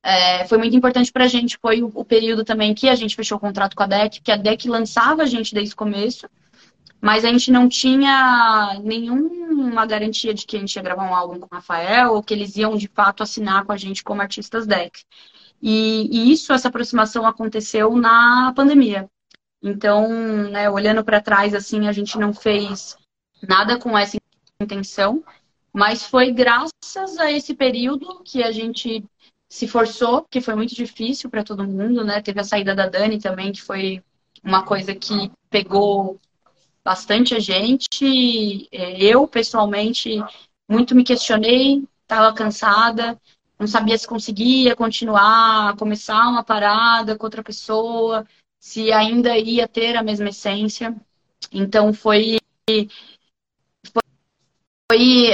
é, foi muito importante para a gente. Foi o, o, período também que a gente fechou o contrato com a DEC, que a DEC lançava a gente desde o começo, mas a gente não tinha nenhuma garantia de que a gente ia gravar um álbum com o Rafael ou que eles iam de fato assinar com a gente como artistas DEC. E, e isso, essa aproximação aconteceu na pandemia. Então, né, olhando para trás, assim, a gente não fez nada com essa intenção. Mas foi graças a esse período que a gente se forçou, que foi muito difícil para todo mundo, né? Teve a saída da Dani também, que foi uma coisa que pegou bastante a gente. É, eu, pessoalmente, muito me questionei, estava cansada, não sabia se conseguia continuar, começar uma parada com outra pessoa, se ainda ia ter a mesma essência. Então foi foi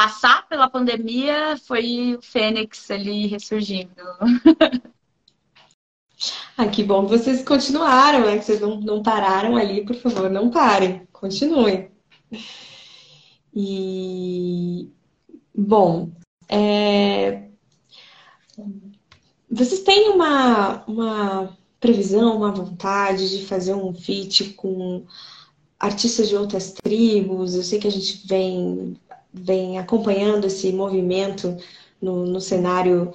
passar pela pandemia foi o Fênix ali ressurgindo. Ah, que bom vocês continuaram, né? Que vocês não, não pararam ali, por favor, não parem, continuem. E bom, é... vocês têm uma, uma previsão, uma vontade de fazer um feat com artistas de outras tribos? Eu sei que a gente vem vem acompanhando esse movimento no, no cenário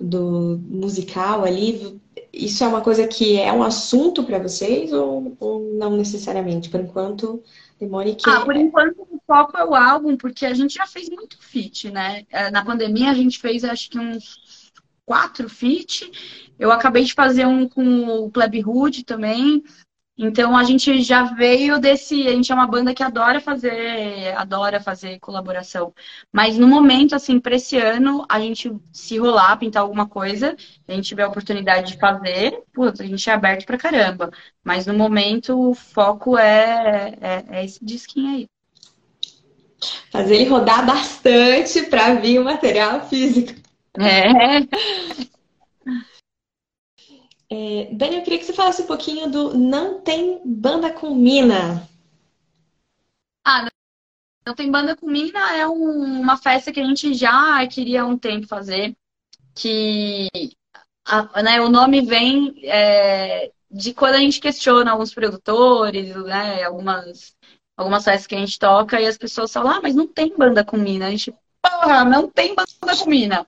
do musical ali, isso é uma coisa que é um assunto para vocês ou, ou, não necessariamente? Por enquanto, demore que. Ah, por enquanto o foco é o álbum, porque a gente já fez muito feat, né? É, na pandemia a gente fez acho que uns quatro feat. Eu acabei de fazer um com o Pleb Hood também. Então a gente já veio desse. A gente é uma banda que adora fazer, adora fazer colaboração. Mas no momento, assim, para esse ano, a gente se rolar, pintar alguma coisa, a gente tiver a oportunidade de fazer, putz, a gente é aberto pra caramba. Mas no momento o foco é, é, é esse disquinho aí. Fazer ele rodar bastante para vir o material físico. É. É, eu queria que você falasse um pouquinho do Não Tem Banda com Mina. Ah, Não Tem Banda com Mina é um, uma festa que a gente já queria há um tempo fazer, que a, né, o nome vem é, de quando a gente questiona alguns produtores, né, algumas, algumas festas que a gente toca, e as pessoas falam, ah, mas não tem banda com mina. A gente, porra, não tem banda com mina.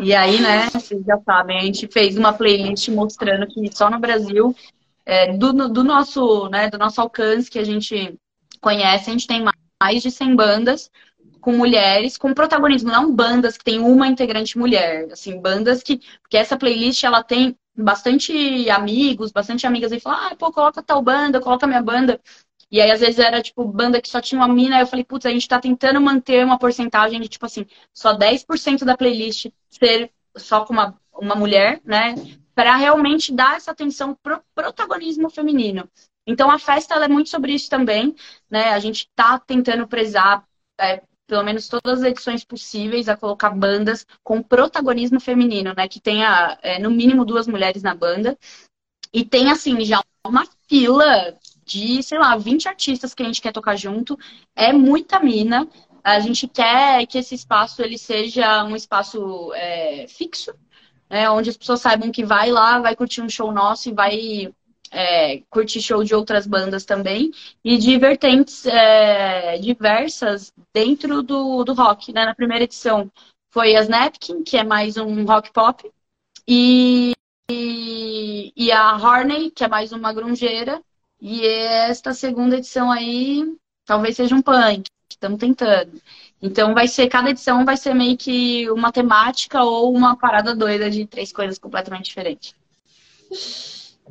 E aí, né, vocês já sabem, a gente fez uma playlist mostrando que só no Brasil, é, do, do, nosso, né, do nosso alcance que a gente conhece, a gente tem mais de 100 bandas com mulheres, com protagonismo, não bandas que tem uma integrante mulher, assim, bandas que, porque essa playlist ela tem bastante amigos, bastante amigas e falam, ah, pô, coloca tal banda, coloca minha banda. E aí, às vezes, era, tipo, banda que só tinha uma mina. Aí eu falei, putz, a gente tá tentando manter uma porcentagem de, tipo assim, só 10% da playlist ser só com uma, uma mulher, né? Para realmente dar essa atenção pro protagonismo feminino. Então, a festa, ela é muito sobre isso também, né? A gente tá tentando prezar, é, pelo menos todas as edições possíveis, a colocar bandas com protagonismo feminino, né? Que tenha, é, no mínimo, duas mulheres na banda. E tem, assim, já uma fila de, sei lá, 20 artistas que a gente quer tocar junto. É muita mina. A gente quer que esse espaço ele seja um espaço é, fixo, né, onde as pessoas saibam que vai lá, vai curtir um show nosso e vai é, curtir show de outras bandas também, e de vertentes é, diversas dentro do, do rock. Né? Na primeira edição foi a Napkin, que é mais um rock pop, e, e, e a Horney, que é mais uma grungeira, e esta segunda edição aí talvez seja um punk, estamos tentando. Então vai ser, cada edição vai ser meio que uma temática ou uma parada doida de três coisas completamente diferentes.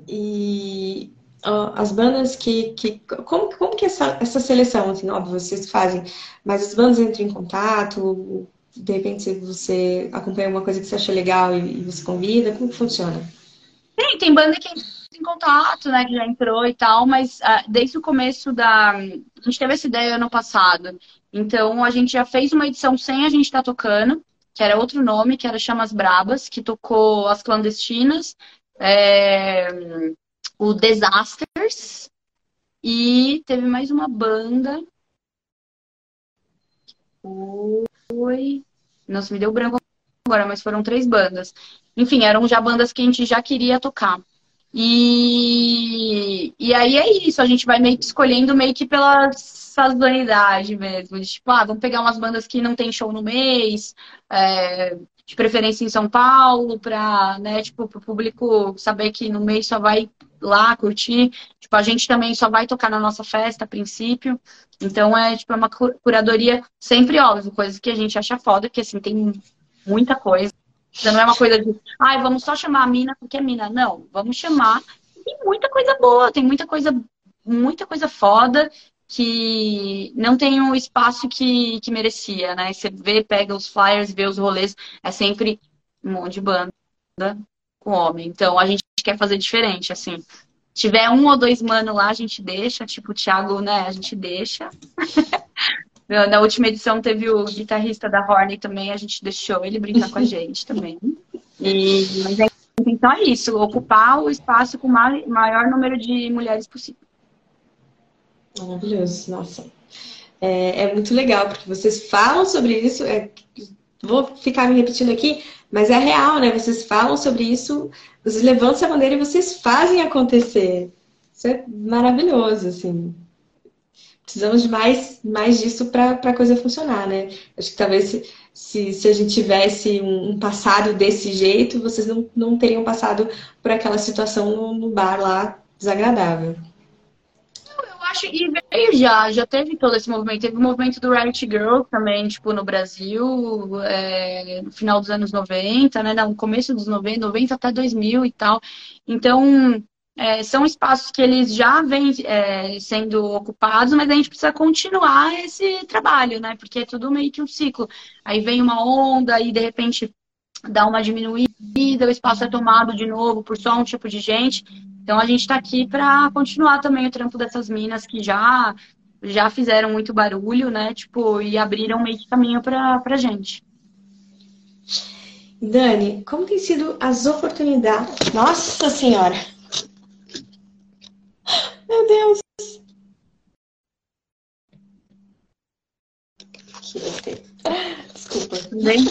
E ó, as bandas que. que como, como que essa, essa seleção, assim, óbvio, vocês fazem, mas as bandas entram em contato, de repente você acompanha uma coisa que você acha legal e, e você convida, como que funciona? Tem, tem banda que em contato, né, que já entrou e tal, mas uh, desde o começo da. A gente teve essa ideia ano passado. Então a gente já fez uma edição sem a gente estar tá tocando, que era outro nome, que era Chamas Brabas, que tocou As Clandestinas, é... o Disasters, e teve mais uma banda. Foi. Nossa, me deu branco agora, mas foram três bandas. Enfim, eram já bandas que a gente já queria tocar. E, e aí é isso, a gente vai meio que escolhendo meio que pela sazonalidade mesmo. De, tipo, ah, vamos pegar umas bandas que não tem show no mês, é, de preferência em São Paulo, para, né, tipo, o público saber que no mês só vai lá curtir. Tipo, a gente também só vai tocar na nossa festa a princípio. Então é tipo é uma curadoria sempre óbvio, coisa que a gente acha foda, porque assim tem muita coisa. Já não é uma coisa de, ai, ah, vamos só chamar a mina porque é mina. Não, vamos chamar. Tem muita coisa boa, tem muita coisa, muita coisa foda que não tem o espaço que, que merecia, né? Você vê, pega os flyers, vê os rolês, é sempre um monte de banda com homem. Então a gente quer fazer diferente, assim. Se tiver um ou dois mano lá, a gente deixa, tipo o Thiago, né? A gente deixa. Na última edição teve o guitarrista da Horney também, a gente deixou ele brincar com a gente também. E, mas a intenção é isso, ocupar o espaço com o maior número de mulheres possível. Maravilhoso, nossa. É, é, muito legal, porque vocês falam sobre isso, é, vou ficar me repetindo aqui, mas é real, né? Vocês falam sobre isso, vocês levantam essa bandeira e vocês fazem acontecer. Isso é maravilhoso, assim precisamos de mais, mais disso para a coisa funcionar, né? Acho que talvez se, se, se a gente tivesse um, um, passado desse jeito, vocês não, não teriam passado por aquela situação no, no bar lá desagradável. Eu acho que veio já, já teve todo esse movimento. Teve o movimento do Reality Girl também, tipo, no Brasil, é, no final dos anos 90, né? No começo dos 90, 90 até 2000 e tal. Então, é, são espaços que eles já vêm é, sendo ocupados, mas a gente precisa continuar esse trabalho, né? Porque é tudo meio que um ciclo. Aí vem uma onda e de repente dá uma diminuída, o espaço é tomado de novo por só um tipo de gente. Então a gente está aqui para continuar também o trampo dessas minas que já já fizeram muito barulho, né? Tipo, e abriram meio que caminho para pra gente. Dani, como tem sido as oportunidades? Nossa Senhora! Meu Deus! Desculpa. Bem?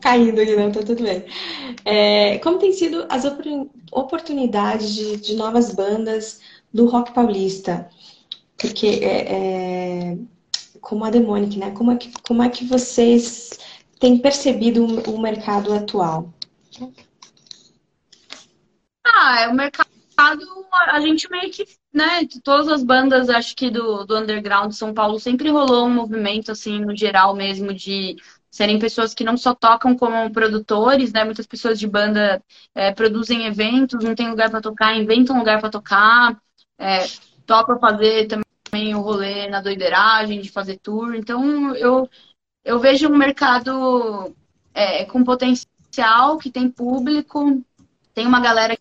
Caindo aqui, não, tá tudo bem. É, como tem sido as oportunidades de, de, novas bandas do rock paulista? Porque, é, é, como a Demonic, né? Como é, que, como é que vocês têm percebido o, o mercado atual? Ah, é o mercado a gente meio que, né, todas as bandas, acho que do, do underground de São Paulo sempre rolou um movimento, assim, no geral mesmo, de serem pessoas que não só tocam como produtores, né? Muitas pessoas de banda é, produzem eventos, não tem lugar para tocar, inventam lugar para tocar, é, topa fazer também o rolê na doideiragem, de fazer tour. Então, eu, eu vejo um mercado é, com potencial, que tem público, tem uma galera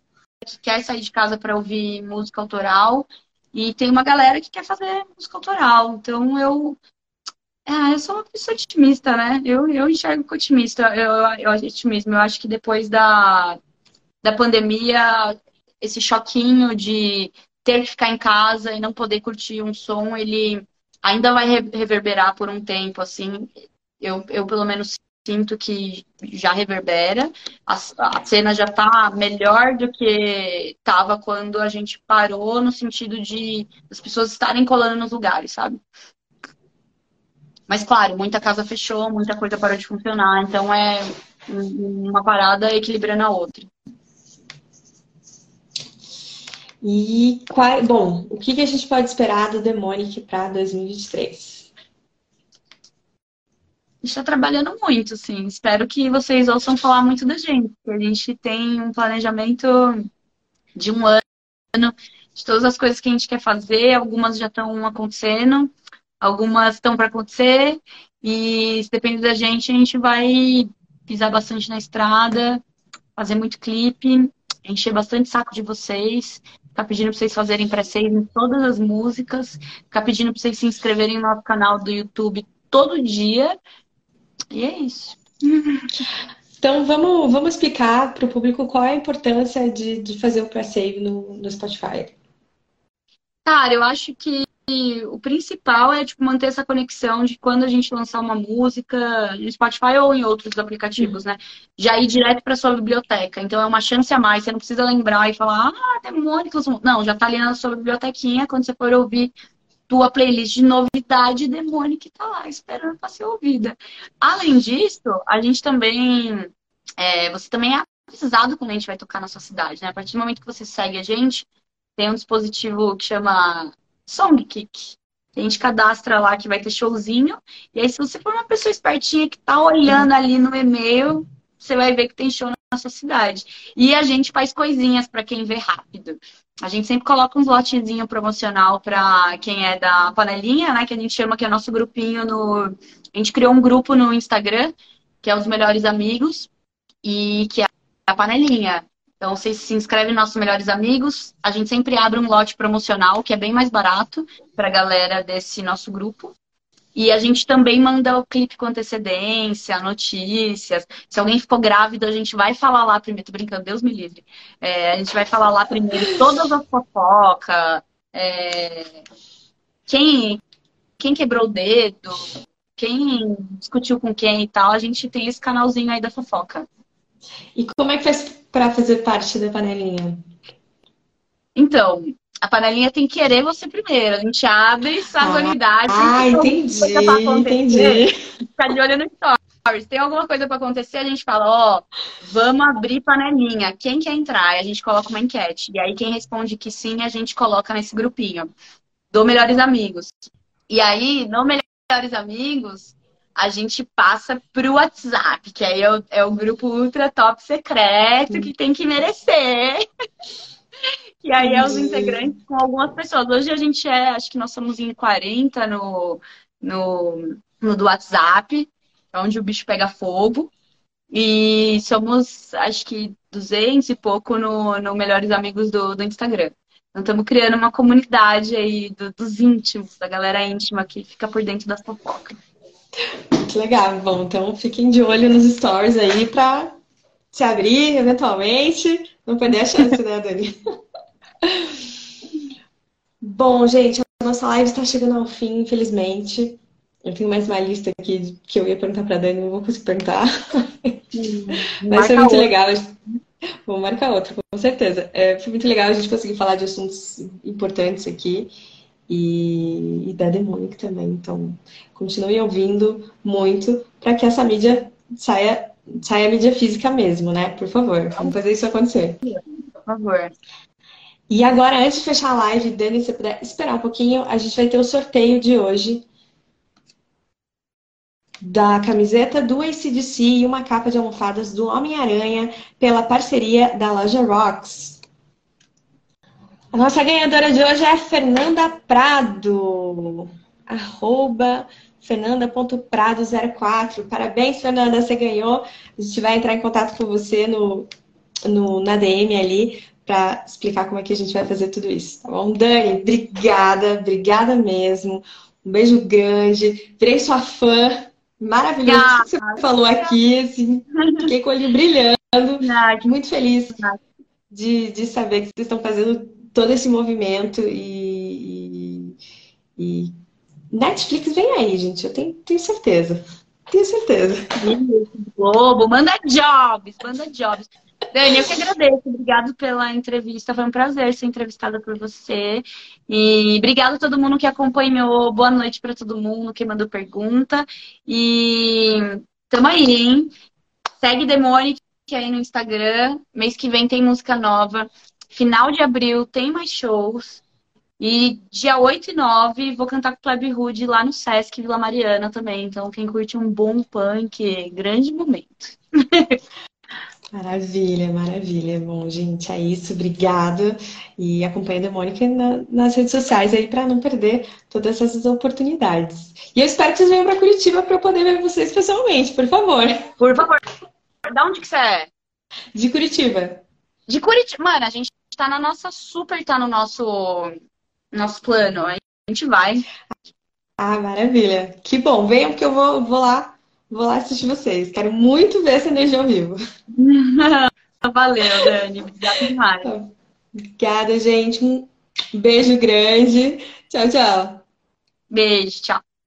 que quer sair de casa para ouvir música autoral e tem uma galera que quer fazer música autoral. Então eu ah, eu sou uma pessoa otimista, né? Eu, eu enxergo com otimista, eu, eu otimismo. Eu acho que depois da, da pandemia, esse choquinho de ter que ficar em casa e não poder curtir um som, ele ainda vai reverberar por um tempo, assim. Eu, eu pelo menos sinto que já reverbera. A, a cena já está melhor do que estava quando a gente parou, no sentido de as pessoas estarem colando nos lugares, sabe? Mas, claro, muita casa fechou, muita coisa parou de funcionar. Então, é uma parada equilibrando a outra. E, bom, o que a gente pode esperar do Demonic para 2023? Está trabalhando muito, assim. Espero que vocês ouçam falar muito da gente. A gente tem um planejamento de um ano de todas as coisas que a gente quer fazer. Algumas já estão acontecendo, algumas estão para acontecer. E se depende da gente, a gente vai pisar bastante na estrada, fazer muito clipe, encher bastante saco de vocês, ficar pedindo para vocês fazerem pré-save em todas as músicas, ficar pedindo para vocês se inscreverem no nosso canal do YouTube todo dia e é isso. Então vamos, vamos explicar para o público qual é a importância de, de fazer o pre-save no, no Spotify. Cara, eu acho que o principal é tipo, manter essa conexão de quando a gente lançar uma música no Spotify ou em outros aplicativos, uhum. né? Já ir direto para sua biblioteca. Então é uma chance a mais. Você não precisa lembrar e falar, ah, demônicos. Não, já tá ali na sua bibliotequinha. Quando você for ouvir tua playlist de novidade demônio que tá lá esperando para ser ouvida. Além disso, a gente também. É, você também é avisado quando a gente vai tocar na sua cidade, né? A partir do momento que você segue a gente, tem um dispositivo que chama Songkick. A gente cadastra lá que vai ter showzinho. E aí, se você for uma pessoa espertinha que tá olhando ali no e-mail, você vai ver que tem show na sua cidade. E a gente faz coisinhas para quem vê rápido. A gente sempre coloca uns lotezinho promocional para quem é da panelinha, né? Que a gente chama que é nosso grupinho no. A gente criou um grupo no Instagram, que é os melhores amigos, e que é a panelinha. Então, vocês se inscrevem nos nossos melhores amigos. A gente sempre abre um lote promocional, que é bem mais barato para a galera desse nosso grupo. E a gente também manda o clipe com antecedência, notícias. Se alguém ficou grávido, a gente vai falar lá primeiro. Tô brincando, Deus me livre. É, a gente vai falar lá primeiro todas as fofocas. É, quem, quem quebrou o dedo, quem discutiu com quem e tal. A gente tem esse canalzinho aí da fofoca. E como é que faz para fazer parte da panelinha? Então, a panelinha tem que querer você primeiro. A gente abre sazonidade. Ah, entendi, entendi. Fica de olho no stories. Tem alguma coisa para acontecer, a gente fala, ó, vamos abrir panelinha. Quem quer entrar? E a gente coloca uma enquete. E aí quem responde que sim, a gente coloca nesse grupinho do Melhores Amigos. E aí, no Melhores Amigos, a gente passa pro WhatsApp, que aí é o, é o grupo ultra top secreto que tem que merecer. E aí é os integrantes com algumas pessoas. Hoje a gente é, acho que nós somos em 40 no, no, no do WhatsApp, onde o bicho pega fogo. E somos, acho que, 200 e pouco no, no Melhores Amigos do, do Instagram. Então estamos criando uma comunidade aí do, dos íntimos, da galera íntima que fica por dentro das fofocas. Muito legal. Bom, então fiquem de olho nos stories aí para se abrir eventualmente. Não perder a chance, né, Dani? Bom, gente, a nossa live está chegando ao fim, infelizmente. Eu tenho mais uma lista aqui que eu ia perguntar para a Dani, não vou conseguir perguntar. Mas foi muito outra. legal. Vou marcar outro, com certeza. É, foi muito legal a gente conseguir falar de assuntos importantes aqui e, e da Demonic também. Então, continue ouvindo muito para que essa mídia saia, saia mídia física mesmo, né? Por favor, vamos fazer isso acontecer. Por favor. E agora, antes de fechar a live, Dani, se você puder esperar um pouquinho, a gente vai ter o sorteio de hoje da camiseta do ACDC e uma capa de almofadas do Homem-Aranha pela parceria da loja Rocks. A nossa ganhadora de hoje é a Fernanda Prado. Arroba fernanda.prado04. Parabéns, Fernanda, você ganhou. A gente vai entrar em contato com você no, no, na DM ali para explicar como é que a gente vai fazer tudo isso, tá bom? Dani, obrigada, obrigada mesmo. Um beijo grande. Virei sua fã Maravilhoso ah, que você falou aqui, assim, fiquei com o olho brilhando. Muito feliz de, de saber que vocês estão fazendo todo esse movimento e, e, Netflix vem aí, gente, eu tenho, tenho certeza. Tenho certeza. Globo, manda jobs, manda jobs. Dani, eu que agradeço. Obrigado pela entrevista. Foi um prazer ser entrevistada por você. E obrigado a todo mundo que acompanhou. Boa noite para todo mundo que mandou pergunta. E tamo aí, hein? Segue Demonic aí no Instagram. Mês que vem tem música nova. Final de abril tem mais shows. E dia 8 e 9 vou cantar com o Plebe Hood lá no Sesc Vila Mariana também. Então, quem curte um bom punk, grande momento. Maravilha, maravilha. Bom, gente, é isso. Obrigada. E acompanhe a Mônica na, nas redes sociais aí para não perder todas essas oportunidades. E eu espero que vocês venham para Curitiba para eu poder ver vocês pessoalmente, por favor. Por favor. Da onde que você é? De Curitiba. De Curitiba. Mano, a gente tá na nossa super, tá no nosso, nosso plano. A gente vai. Ah, maravilha. Que bom. Venham que eu vou, vou lá Vou lá assistir vocês. Quero muito ver essa energia ao vivo. Valeu, Dani. Obrigada demais. Tá. Obrigada, gente. Um beijo grande. Tchau, tchau. Beijo, tchau.